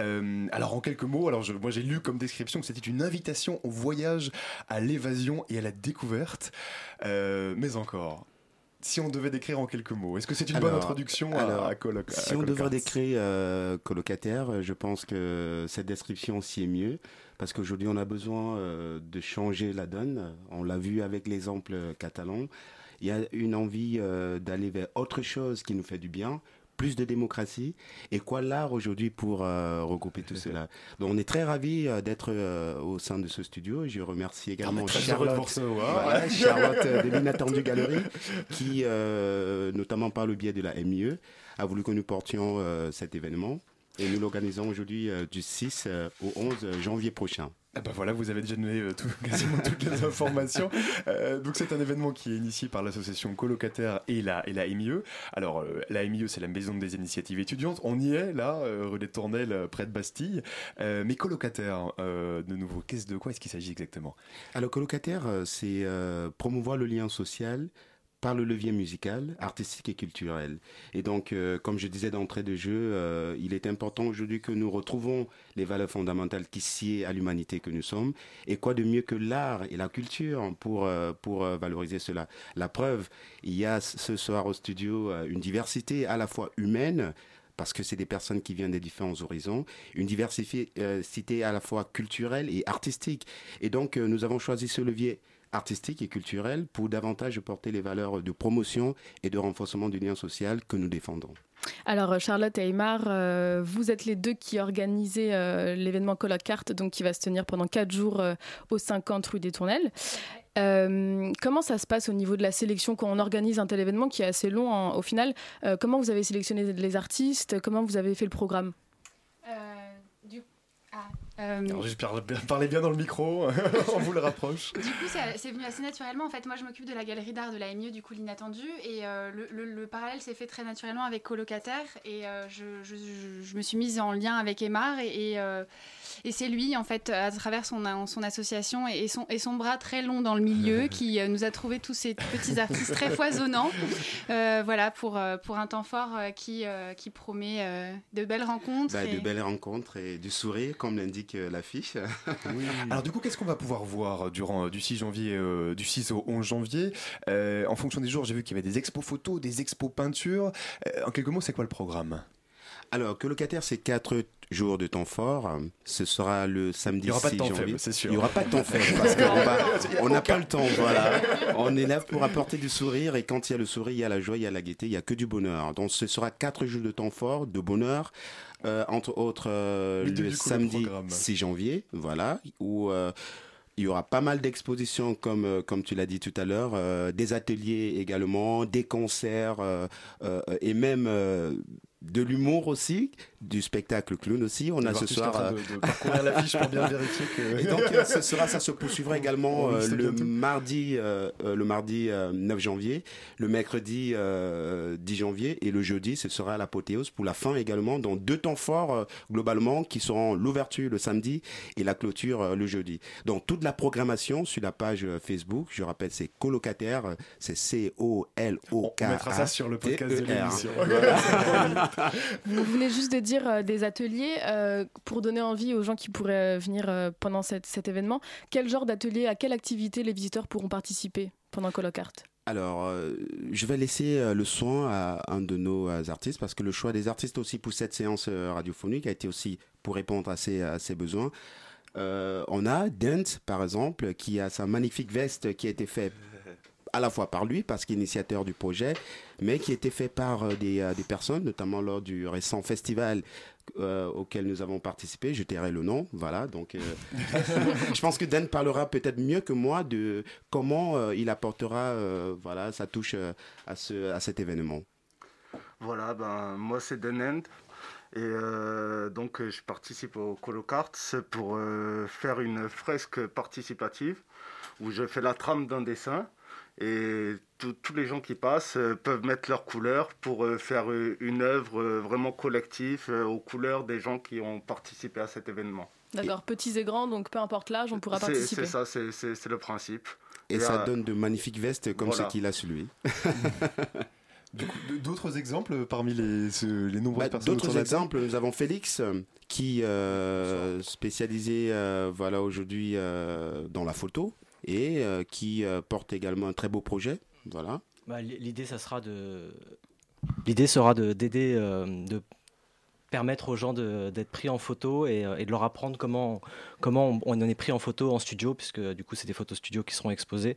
Euh, alors en quelques mots, alors je, moi j'ai lu comme description que c'était une invitation au voyage, à l'évasion et à la découverte. Euh, mais encore, si on devait décrire en quelques mots, est-ce que c'est une bonne introduction à,
alors,
à Coloc- à
Si on devrait décrire euh, colocataire, je pense que cette description aussi est mieux, parce qu'aujourd'hui on a besoin euh, de changer la donne. On l'a vu avec l'exemple catalan. Il y a une envie euh, d'aller vers autre chose qui nous fait du bien, plus de démocratie. Et quoi l'art aujourd'hui pour euh, regrouper tout cela Donc on est très ravis euh, d'être euh, au sein de ce studio. Je remercie également
Ah, de
Charlotte,
recevoir.
voilà,
Ouais.
Charlotte de l'Inattendue Galerie, qui, notamment par le biais de la MIE, a voulu que nous portions cet événement. Et nous l'organisons aujourd'hui du 6 euh, au 11 janvier prochain.
Bah voilà, vous avez déjà donné euh, quasiment toutes les informations. Euh, donc c'est un événement qui est initié par l'association Colocataire et la, MIE. Alors euh, la MIE c'est la Maison des initiatives étudiantes. On y est là, rue des Tournelles, près de Bastille. Mais Colocataire, de nouveau, qu'est-ce de quoi est-ce qu'il s'agit exactement?
Alors, colocataire, c'est promouvoir le lien social par le levier musical, artistique et culturel. Et donc, euh, comme je disais d'entrée de jeu, euh, il est important aujourd'hui que nous retrouvons les valeurs fondamentales qui sied à l'humanité que nous sommes. Et quoi de mieux que l'art et la culture pour, euh, pour valoriser cela? La preuve, il y a ce soir au studio une diversité à la fois humaine, parce que c'est des personnes qui viennent des différents horizons, une diversité à la fois culturelle et artistique. Et donc, nous avons choisi ce levier artistique et culturel pour davantage porter les valeurs de promotion et de renforcement du lien social que nous défendons.
Alors Charlotte et Aymar, euh, vous êtes les deux qui organisez euh, l'événement Coloc Carte, donc qui va se tenir pendant quatre jours euh, au 50 rue des Tournelles. Euh, comment ça se passe au niveau de la sélection quand on organise un tel événement qui est assez long en- au final? Euh, Comment vous avez sélectionné les artistes? Comment vous avez fait le programme?
Du... ah, euh,
J'espère parler bien dans le micro, on vous le rapproche.
Du coup, c'est venu assez naturellement. En fait, moi, je m'occupe de la galerie d'art de la MIE, du coup, l'inattendu. Et euh, le, le- le parallèle s'est fait très naturellement avec colocataire. Et euh, je, je- je- je me suis mise en lien avec Emar. Et, et, euh, et c'est lui, en fait, à travers son, son association et, et son, et son bras très long dans le milieu, qui euh, nous a trouvé tous ces petits artistes très foisonnants. Euh, voilà, pour, euh, pour un temps fort euh, qui, euh, qui promet euh, de belles rencontres.
Bah,
et-
De belles rencontres et du sourire, comme l'indique euh, l'affiche.
Alors du coup, qu'est-ce qu'on va pouvoir voir durant euh, du 6 janvier, euh, du 6 au 11 janvier? Euh, En fonction des jours, j'ai vu qu'il y avait des expos photos, des expos peintures. Euh, en quelques mots, c'est quoi le programme?
Alors, que locataire, c'est quatre jours de temps fort. Ce sera le samedi
Il y aura pas de
6
temps
janvier.
faible, c'est sûr.
Il n'y aura pas de temps faible parce qu'on n'a pas le temps. Voilà. On est là pour apporter du sourire et quand il y a le sourire, il y a la joie, il y a la gaieté, il n'y a que du bonheur. Donc, ce sera quatre jours de temps fort, de bonheur. Euh, entre autres, euh, le
coup,
samedi
programme.
6 janvier, voilà, où euh, il y aura pas mal d'expositions, comme, comme tu l'as dit tout à l'heure, euh, des ateliers également, des concerts euh, euh, et même euh, de l'humour aussi, du spectacle clown aussi. On a ce soir.
de- de parcourir l'affiche pour bien vérifier que-
Et donc euh, ce sera, ça se poursuivra également euh,
liste
le mardi, euh, euh, le mardi euh, 9 janvier, le mercredi euh, 10 janvier et le jeudi, ce sera l'apothéose pour la fin également, dans deux temps forts euh, globalement qui seront l'ouverture le samedi et la clôture euh, le jeudi. Donc toute la programmation sur la page euh, Facebook, je rappelle, c'est colocataire, euh, c'est C O L O K
On mettra ça sur le podcast de l'émission.
Vous venez juste de dire euh, des ateliers euh, pour donner envie aux gens qui pourraient euh, venir pendant cet événement. Quel genre d'atelier, à quelle activité les visiteurs pourront participer pendant Colocart
Alors, je vais laisser le soin à un de nos artistes parce que le choix des artistes aussi pour cette séance radiophonique a été aussi pour répondre à ses, besoins. On a Dent, par exemple, qui a sa magnifique veste qui a été faite à la fois par lui, parce qu'il est initiateur du projet, mais qui a été fait par euh, des, euh, des personnes, notamment lors du récent festival euh, auquel nous avons participé. Je tairai le nom, voilà. Donc, euh, je pense que Dan parlera peut-être mieux que moi de comment euh, il apportera, euh, voilà, sa touche euh, à, ce, à cet événement.
Voilà, ben, moi c'est Denend. Et euh, donc je participe au Colocarts pour euh, faire une fresque participative où je fais la trame d'un dessin et tous les gens qui passent euh, peuvent mettre leurs couleurs pour euh, faire euh, une œuvre euh, vraiment collective euh, aux couleurs des gens qui ont participé à cet événement.
D'accord, petits et grands, donc peu importe l'âge, on pourra participer.
c'est ça, c'est- le principe.
Et ça
euh,
donne de magnifiques vestes comme
voilà.
ce qu'il a sur lui.
D'autres exemples parmi les, les nombreuses
bah,
personnes
D'autres exemples, nous avons Félix qui euh, spécialisé euh, voilà aujourd'hui euh, dans la photo et euh, qui euh, porte également un très beau projet. Voilà.
Bah, L'idée, ça sera de l'idée sera de d'aider de permettre aux gens d'être pris en photo et, et, de leur apprendre comment, comment on, on, en est pris en photo en studio, puisque du coup c'est des photos studio qui seront exposées,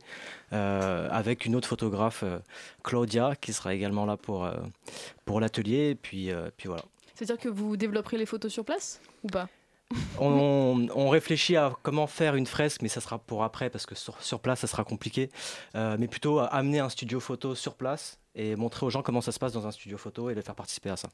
euh, avec une autre photographe, euh, Claudia, qui sera également là pour, euh, pour l'atelier. Et puis, puis voilà.
C'est-à-dire que vous développerez les photos sur place ou pas?
On, on, réfléchit à comment faire une fresque, mais ça sera pour après parce que sur, sur place ça sera compliqué. Euh, mais plutôt amener un studio photo sur place et montrer aux gens comment ça se passe dans un studio photo et les faire participer à ça.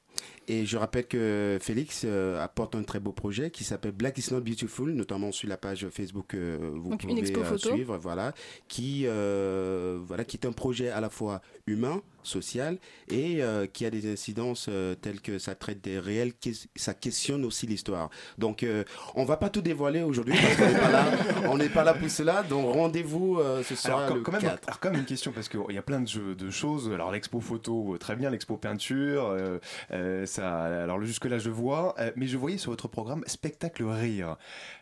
Et je rappelle que Félix euh, apporte un très beau projet qui s'appelle Black is not beautiful, notamment sur la page Facebook euh, vous
Donc
pouvez
une expo
euh,
photo.
suivre, voilà, qui euh, voilà qui est un projet à la fois humain, social et euh, qui a des incidences euh, telles que ça traite des réels, ça questionne aussi l'histoire. Donc euh, on va pas tout dévoiler aujourd'hui parce qu'on n'est pas là, on n'est pas là pour cela. Donc rendez-vous ce soir
alors,
le
quand, même,
4.
alors, quand même une question parce qu'il y a plein de, jeux, de choses. Alors l'expo photo, euh, très bien, l'expo peinture, euh, euh, ça. Alors jusque là je vois, euh, mais je voyais sur votre programme spectacle rire.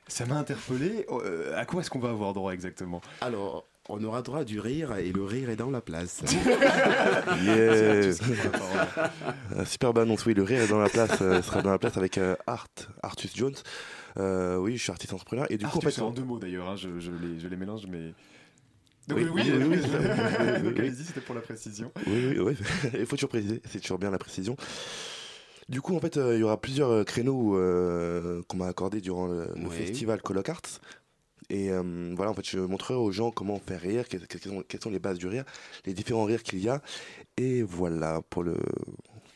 Ça m'a interpellé. Euh, à quoi est-ce qu'on va avoir droit exactement?
Alors. On aura droit à du rire et le rire est dans la place.
yes. Euh, Superbe annonce, oui, le rire est dans la place, euh, sera dans la place avec euh, Art, Artus Jones. Euh, oui, je suis artiste entrepreneur et du coup, en fait,
c'est en deux mots d'ailleurs, hein, je, je, les, je les mélange, mais.
Oui, oui, oui, oui.
Donc allez-y, c'était pour la précision.
Oui, oui, oui. Il faut toujours préciser, c'est toujours bien la précision. Du coup, en fait, euh, il y aura plusieurs créneaux euh, qu'on m'a accordés durant le, le
Oui.
festival Coloc Arts. Et euh, voilà, en fait, je montrerai aux gens comment faire rire, quelles, quelles sont, quelles sont les bases du rire, les différents rires qu'il y a. Et voilà pour le,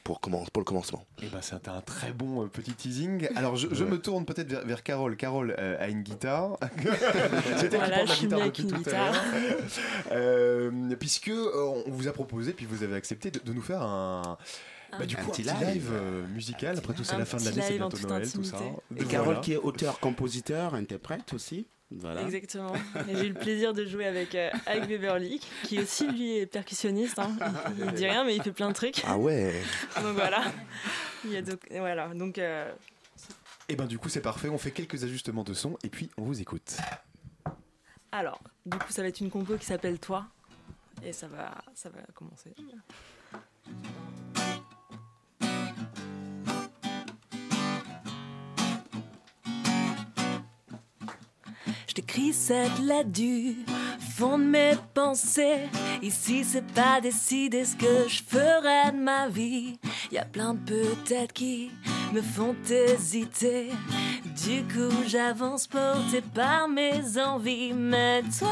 pour commen- pour le commencement.
Eh ben, c'est un très bon euh, petit teasing. Alors, je, je
Ouais.
me tourne peut-être vers, vers Carole. Carole euh, a une guitare. C'était
Voilà,
qui la
je
guitare
suis
depuis tout à
guitare.
l'heure. Euh, puisque euh, on vous a proposé, puis vous avez accepté de, de nous faire un. Bah, du
Un
coup, un
petit live.
live euh, musical. Après tout, c'est la fin de l'année, c'est bientôt Noël, tout ça.
intimité.
Et
Voilà.
Carole qui est auteur, compositeur, interprète aussi. Voilà.
Exactement. Et J'ai eu le plaisir de jouer avec, euh, avec Beverly, qui aussi lui est percussionniste. hein. Il, il dit rien, mais il fait plein de trucs.
Ah ouais
Donc voilà. Il y a donc, voilà. Donc euh,
Et ben, du coup, c'est parfait. On fait quelques ajustements de son et puis on vous écoute.
alors, du coup, ça va être une compo qui s'appelle Toi. Et ça va, ça va commencer. T'écris cette lettre du fond de mes pensées. Ici, c'est pas décidé ce que je ferai de ma vie. Y a plein de peut-être qui me font hésiter. Du coup, j'avance porté par mes envies. Mais toi,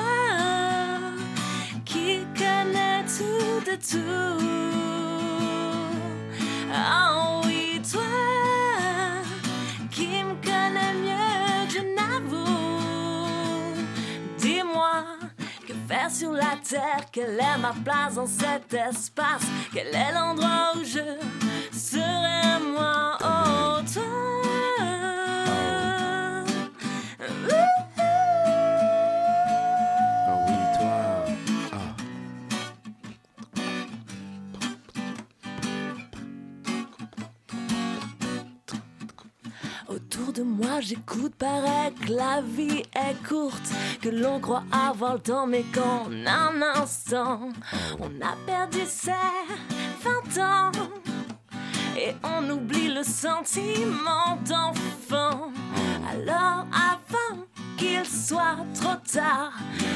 qui connais tout de tout, ah oui, toi, faire sur la terre. Quelle est ma place dans cet espace? Quel est l'endroit où je serai moi Oh, de moi, j'écoute, paraît que la vie est courte, que l'on croit avoir le temps, mais qu'en un instant, on a perdu ses 20 ans. Et on oublie le sentiment d'enfant. Alors avant qu'il soit trop tard,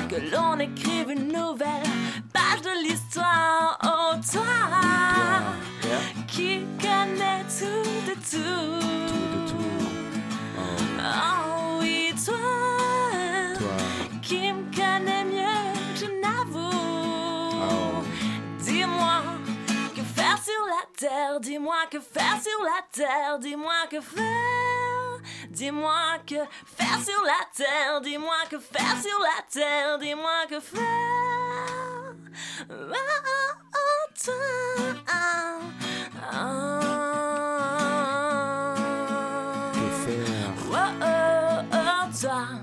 que l'on écrive une nouvelle page de l'histoire. Oh toi, qui connais tout de tout? Terre, dis-moi que faire sur la terre, dis-moi que faire. Dis-moi que faire sur la terre, dis-moi que faire sur la terre, dis-moi que faire. Toi.
Que faire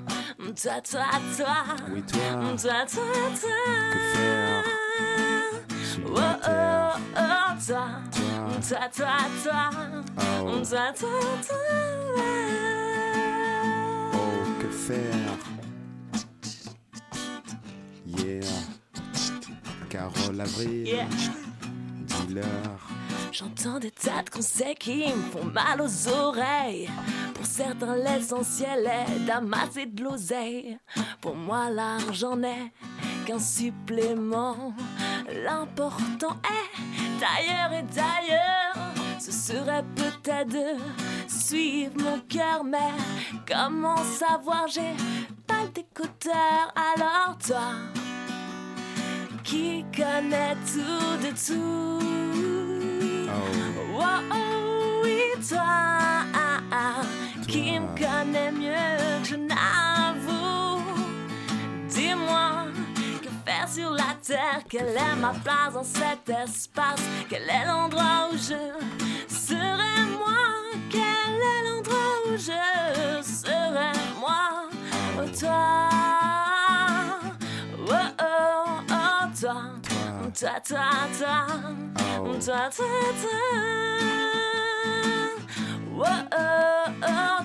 toi, toi, toi, toi.
Oui, toi.
Toi, toi, toi.
Que faire
toi, toi, toi, toi, toi, toi.
Oh, que faire Yeah. Carole Avril.
Yeah.
Dis-leur.
J'entends des tas de conseils qui me font mal aux oreilles. Pour certains, l'essentiel est d'amasser de l'oseille. Pour moi, l'argent n'est qu'un supplément. L'important est d'ailleurs et d'ailleurs. Ce serait peut-être de suivre mon cœur, mais comment savoir? J'ai pas d'écouteur, alors toi qui connais tout de tout? Oh, oh, oui, toi ah, ah, qui me connais mieux que je n'avoue? Dis-moi, Quelle est ma place dans cet espace? Quel est l'endroit où je serai moi? Quel est l'endroit où je serai moi? Oh, toi, oh, oh, oh, toi, toi, toi, toi, toi, toi, toi. Oh, oh, oh,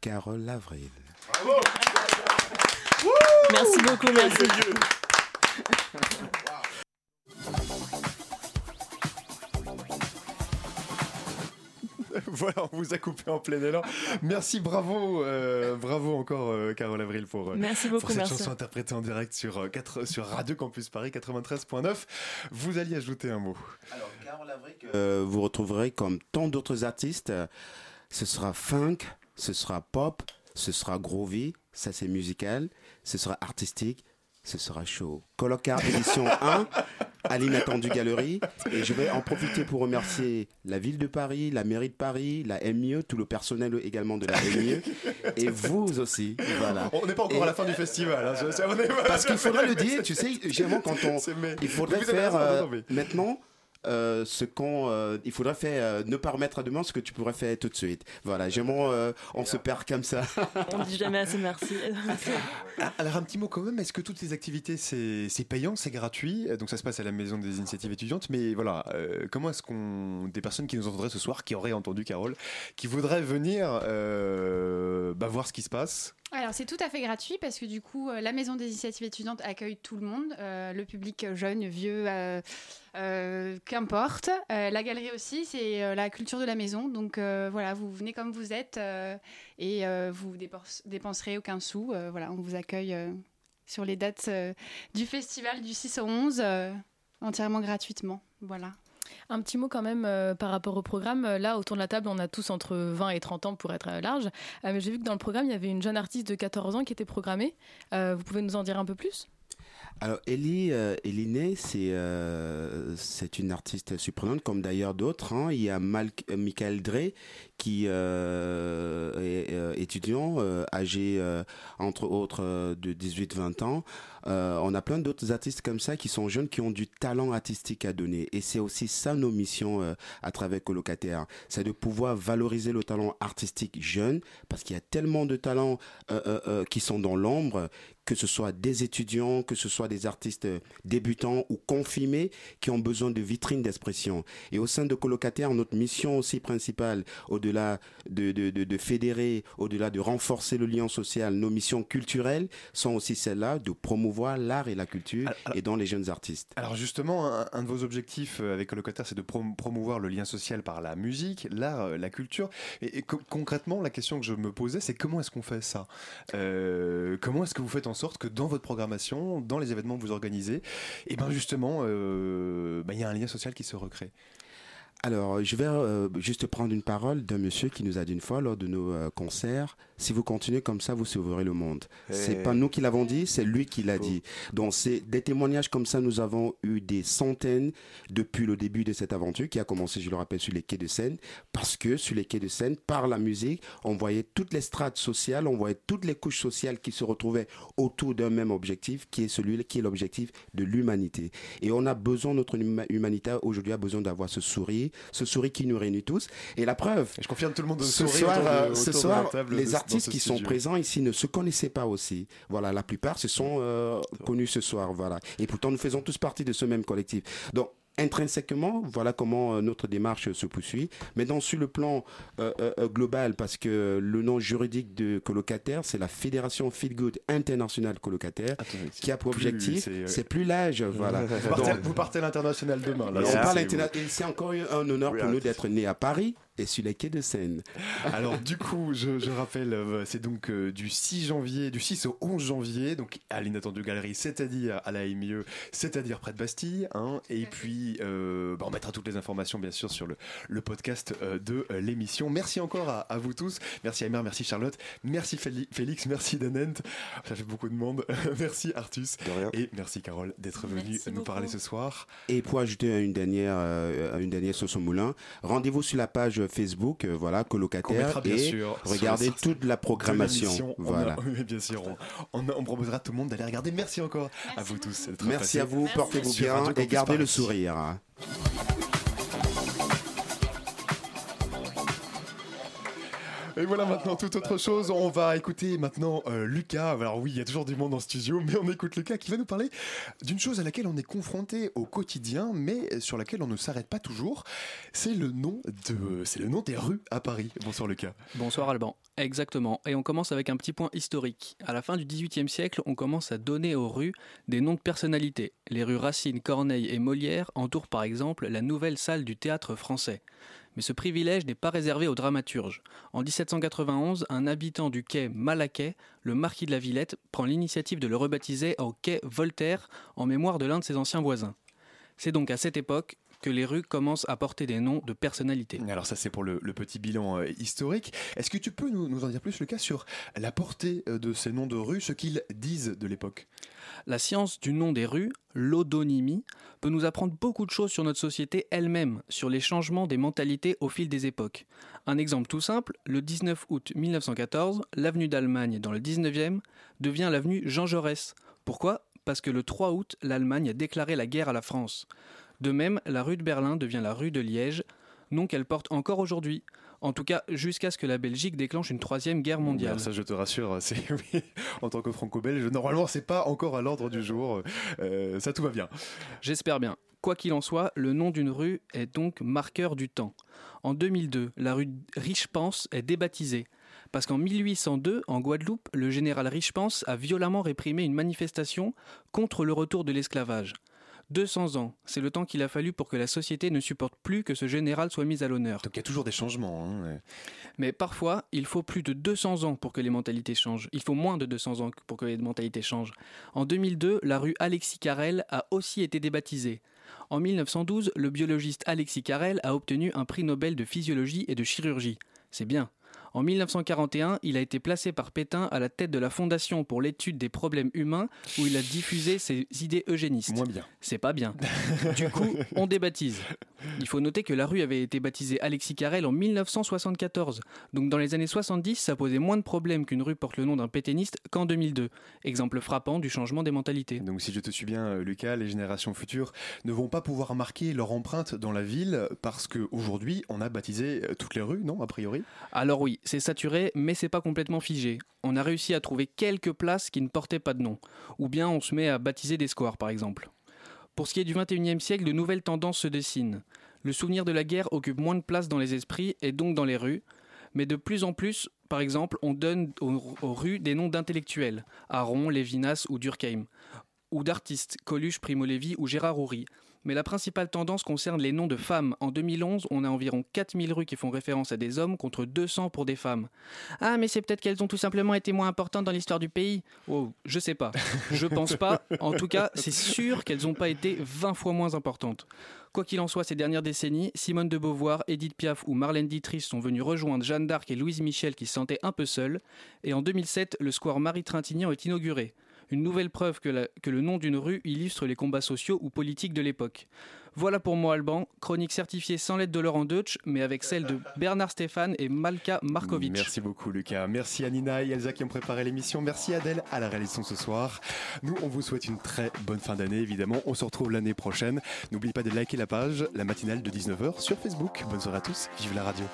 Carole Avril.
Merci beaucoup, merci.
voilà, on vous a coupé en plein élan. Merci, bravo, euh, bravo encore, euh, Carole Avril, pour, euh,
Merci beaucoup,
pour cette
merci.
chanson interprétée en direct sur, euh, 4 sur Radio Campus Paris 93.9. Vous alliez ajouter un mot.
Euh, vous retrouverez comme tant d'autres artistes. Ce sera funk, ce sera pop, ce sera groovy, ça c'est musical, ce sera artistique, ce sera chaud. Colocar édition 1 à l'inattendu galerie. Et je vais en profiter pour remercier la ville de Paris, la mairie de Paris, la MIE, tout le personnel également de la MIE. et vous aussi. Voilà.
On n'est pas encore
Et-
à la fin du festival. hein,
Parce qu'il faudrait le dire, tu sais, généralement quand on, il faudrait faire euh, maintenant euh, ce qu'on, euh, il faudrait faire, euh, ne pas remettre à demain ce que tu pourrais faire tout de suite. Voilà, euh, on se perd comme ça.
On dit jamais assez merci.
Ah, Alors un petit mot quand même, est-ce que toutes ces activités c'est c'est payant, c'est gratuit? Donc ça se passe à la maison des initiatives étudiantes, mais voilà, euh, comment est-ce qu'on des personnes qui nous entendraient ce soir, qui auraient entendu Carole, qui voudraient venir euh, bah, voir ce qui se passe?
Alors c'est tout à fait gratuit parce que du coup euh, la maison des initiatives étudiantes accueille tout le monde, euh, le public jeune, vieux, euh, qu'importe. La galerie aussi, c'est la culture de la maison. Donc voilà, vous venez comme vous êtes et vous dépense- dépenserez aucun sou. Voilà, on vous accueille sur les dates du festival du 6 au 11 euh, entièrement gratuitement. Voilà.
Un petit mot quand même euh, par rapport au programme. Euh, Là, autour de la table, on a tous entre 20 et 30 ans pour être euh, large. Mais j'ai vu que dans le programme, il y avait une jeune artiste de 14 ans qui était programmée. Vous pouvez nous en dire un peu plus?
Alors Ellie, euh, Ellie Ney, c'est c'est une artiste surprenante comme d'ailleurs d'autres. hein. Il y a Mal Michael Drey qui euh, est euh, étudiant, euh, âgé euh, entre autres de 18-20 ans. On a plein d'autres artistes comme ça qui sont jeunes, qui ont du talent artistique à donner. Et c'est aussi ça nos missions à travers Colocataire. C'est de pouvoir valoriser le talent artistique jeune, parce qu'il y a tellement de talents qui sont dans l'ombre, que ce soit des étudiants, que ce soit des artistes débutants ou confirmés, qui ont besoin de vitrines d'expression. Et au sein de Colocataire, notre mission aussi principale, au-delà de, de, de, de fédérer, au-delà de renforcer le lien social, nos missions culturelles sont aussi celles-là de promouvoir l'art et la culture et dans les jeunes artistes.
Alors justement, un, un de vos objectifs euh, avec Colocataire, c'est de prom- promouvoir le lien social par la musique, l'art, euh, la culture. Et, et co- concrètement, la question que je me posais, c'est comment est-ce qu'on fait ça? Euh, Comment est-ce que vous faites en sorte que dans votre programmation, dans les événements que vous organisez, et ben justement, euh, ben, il y a un lien social qui se recrée?
Alors, je vais euh, juste prendre une parole d'un monsieur qui nous a dit une fois lors de nos euh, concerts, si vous continuez comme ça, vous sauverez le monde. C'est
Eh.
pas nous qui l'avons dit, c'est lui qui l'a dit. Donc c'est des témoignages comme ça, nous avons eu des centaines depuis le début de cette aventure qui a commencé, je le rappelle, sur les quais de Seine, parce que sur les quais de Seine, par la musique, on voyait toutes les strates sociales, on voyait toutes les couches sociales qui se retrouvaient autour d'un même objectif, qui est celui qui est l'objectif de l'humanité. Et on a besoin, notre huma- humanité aujourd'hui a besoin d'avoir ce sourire, ce sourire qui nous réunit tous. Et la preuve.
Je confirme tout le monde
Ce soir,
autour de-
euh,
autour
ce
la
soir
table de
les
ce- dans
artistes qui sont présents ici ne se connaissaient pas aussi. Voilà, la plupart se sont euh, connus ce soir. Voilà. Et pourtant, nous faisons tous partie de ce même collectif. Donc, intrinsèquement, voilà comment euh, notre démarche se poursuit. Maintenant, sur le plan euh, global, parce que le nom juridique de colocataire, c'est la Fédération Feel Good International Colocataire, qui a pour objectif,
c'est, euh,
plus l'âge, voilà.
Vous partez, partez à l'international demain. Là,
on parle et c'est encore un honneur pour nous d'être nés à Paris et sur les quais de Seine.
Alors du coup, je, je rappelle, euh, c'est donc euh, du 6 janvier, du 6 au 11 janvier, donc à l'inattendue galerie, c'est-à-dire à la MIE, c'est-à-dire près de Bastille, hein, et puis euh, bah, on mettra toutes les informations bien sûr sur le, le podcast euh, de euh, l'émission. Merci encore à, à vous tous, merci Aymar, merci Charlotte, merci Féli- Félix, merci Danent, ça fait beaucoup de monde, merci Artus, et merci Carole d'être venue nous parler ce soir.
Et pour ajouter une dernière, euh, une dernière sauce au moulin, rendez-vous sur la page Facebook, euh, voilà, colocataire,
mettra
et
sûr
regardez toute la programmation.
On a-
Voilà.
oui, bien sûr, on, on- on proposera à tout le monde d'aller regarder. Merci encore à vous tous.
Merci à vous, portez-vous bien et gardez le sourire.
Et voilà maintenant toute autre chose. On va écouter maintenant euh, Lucas. Alors oui, il y a toujours du monde en studio, mais on écoute Lucas qui va nous parler d'une chose à laquelle on est confronté au quotidien, mais sur laquelle on ne s'arrête pas toujours. C'est le nom de, c'est le nom des rues à Paris. Bonsoir Lucas.
Bonsoir Alban, exactement. Et on commence avec un petit point historique. À la fin du XVIIIe siècle, on commence à donner aux rues des noms de personnalités. Les rues Racine, Corneille et Molière entourent par exemple la nouvelle salle du théâtre français. Mais ce privilège n'est pas réservé aux dramaturges. En 1791, un habitant du quai Malaquais, le marquis de la Villette, prend l'initiative de le rebaptiser en quai Voltaire en mémoire de l'un de ses anciens voisins. C'est donc à cette époque que les rues commencent à porter des noms de personnalités.
Alors ça c'est pour le, le petit bilan euh, historique. Est-ce que tu peux nous, nous en dire plus Lucas sur la portée euh, de ces noms de rues, ce qu'ils disent de l'époque?
La science du nom des rues, l'odonymie, peut nous apprendre beaucoup de choses sur notre société elle-même, sur les changements des mentalités au fil des époques. Un exemple tout simple, le 19 août 1914, l'avenue d'Allemagne dans le 19e devient l'avenue Jean Jaurès. Pourquoi? Parce que le 3 août, l'Allemagne a déclaré la guerre à la France. De même, la rue de Berlin devient la rue de Liège, nom qu'elle porte encore aujourd'hui. En tout cas, jusqu'à ce que la Belgique déclenche une troisième guerre mondiale.
Alors ça, je te rassure, c'est en tant que franco-belge, normalement, c'est pas encore à l'ordre du jour. Euh, ça, tout va bien.
J'espère bien. Quoi qu'il en soit, le nom d'une rue est donc marqueur du temps. En 2002, la rue Richepense est débaptisée. Parce qu'en 1802, en Guadeloupe, le général Richepense a violemment réprimé une manifestation contre le retour de l'esclavage. 200 ans, c'est le temps qu'il a fallu pour que la société ne supporte plus que ce général soit mis à l'honneur.
Donc il y a toujours des changements. hein,
Mais parfois, il faut plus de 200 ans pour que les mentalités changent. Il faut moins de 200 ans pour que les mentalités changent. En 2002, la rue Alexis Carrel a aussi été débaptisée. En 1912, le biologiste Alexis Carrel a obtenu un prix Nobel de physiologie et de chirurgie. C'est bien. En 1941, il a été placé par Pétain à la tête de la Fondation pour l'étude des problèmes humains où il a diffusé ses idées eugénistes.
Moins bien.
C'est pas bien. Du coup, on débaptise. Il faut noter que la rue avait été baptisée Alexis Carrel en 1974. Donc dans les années 70, ça posait moins de problèmes qu'une rue porte le nom d'un pétainiste qu'en 2002. Exemple frappant du changement des mentalités.
Donc si je te suis bien, euh, Lucas, les générations futures ne vont pas pouvoir marquer leur empreinte dans la ville parce qu'aujourd'hui, on a baptisé euh, toutes les rues, non, a priori?
Alors oui, c'est saturé, mais c'est pas complètement figé. On a réussi à trouver quelques places qui ne portaient pas de nom. Ou bien on se met à baptiser des squares, par exemple. Pour ce qui est du 21e siècle, de nouvelles tendances se dessinent. Le souvenir de la guerre occupe moins de place dans les esprits et donc dans les rues, mais de plus en plus, par exemple, on donne aux, aux rues des noms d'intellectuels, Aron, Lévinas ou Durkheim, ou d'artistes, Coluche, Primo Levi ou Gérard Houry. Mais la principale tendance concerne les noms de femmes. En 2011, on a environ 4000 rues qui font référence à des hommes contre 200 pour des femmes. Ah, mais c'est peut-être qu'elles ont tout simplement été moins importantes dans l'histoire du pays. Oh, je sais pas. Je pense pas. En tout cas, c'est sûr qu'elles n'ont pas été 20 fois moins importantes. Quoi qu'il en soit, ces dernières décennies, Simone de Beauvoir, Edith Piaf ou Marlène Dietrich sont venues rejoindre Jeanne d'Arc et Louise Michel qui se sentaient un peu seules. Et en 2007, le square Marie-Trintignant est inauguré. Une nouvelle preuve que, le nom d'une rue illustre les combats sociaux ou politiques de l'époque. Voilà pour moi Alban, chronique certifiée sans l'aide de Laurent Deutsch, mais avec celle de Bernard Stéphane et Malka Markovic.
Merci beaucoup Lucas. Merci à Nina et Elsa qui ont préparé l'émission. Merci Adèle à la réalisation ce soir. Nous, on vous souhaite une très bonne fin d'année évidemment. On se retrouve l'année prochaine. N'oubliez pas de liker la page, la matinale de 19h sur Facebook. Bonne soirée à tous. Vive la radio.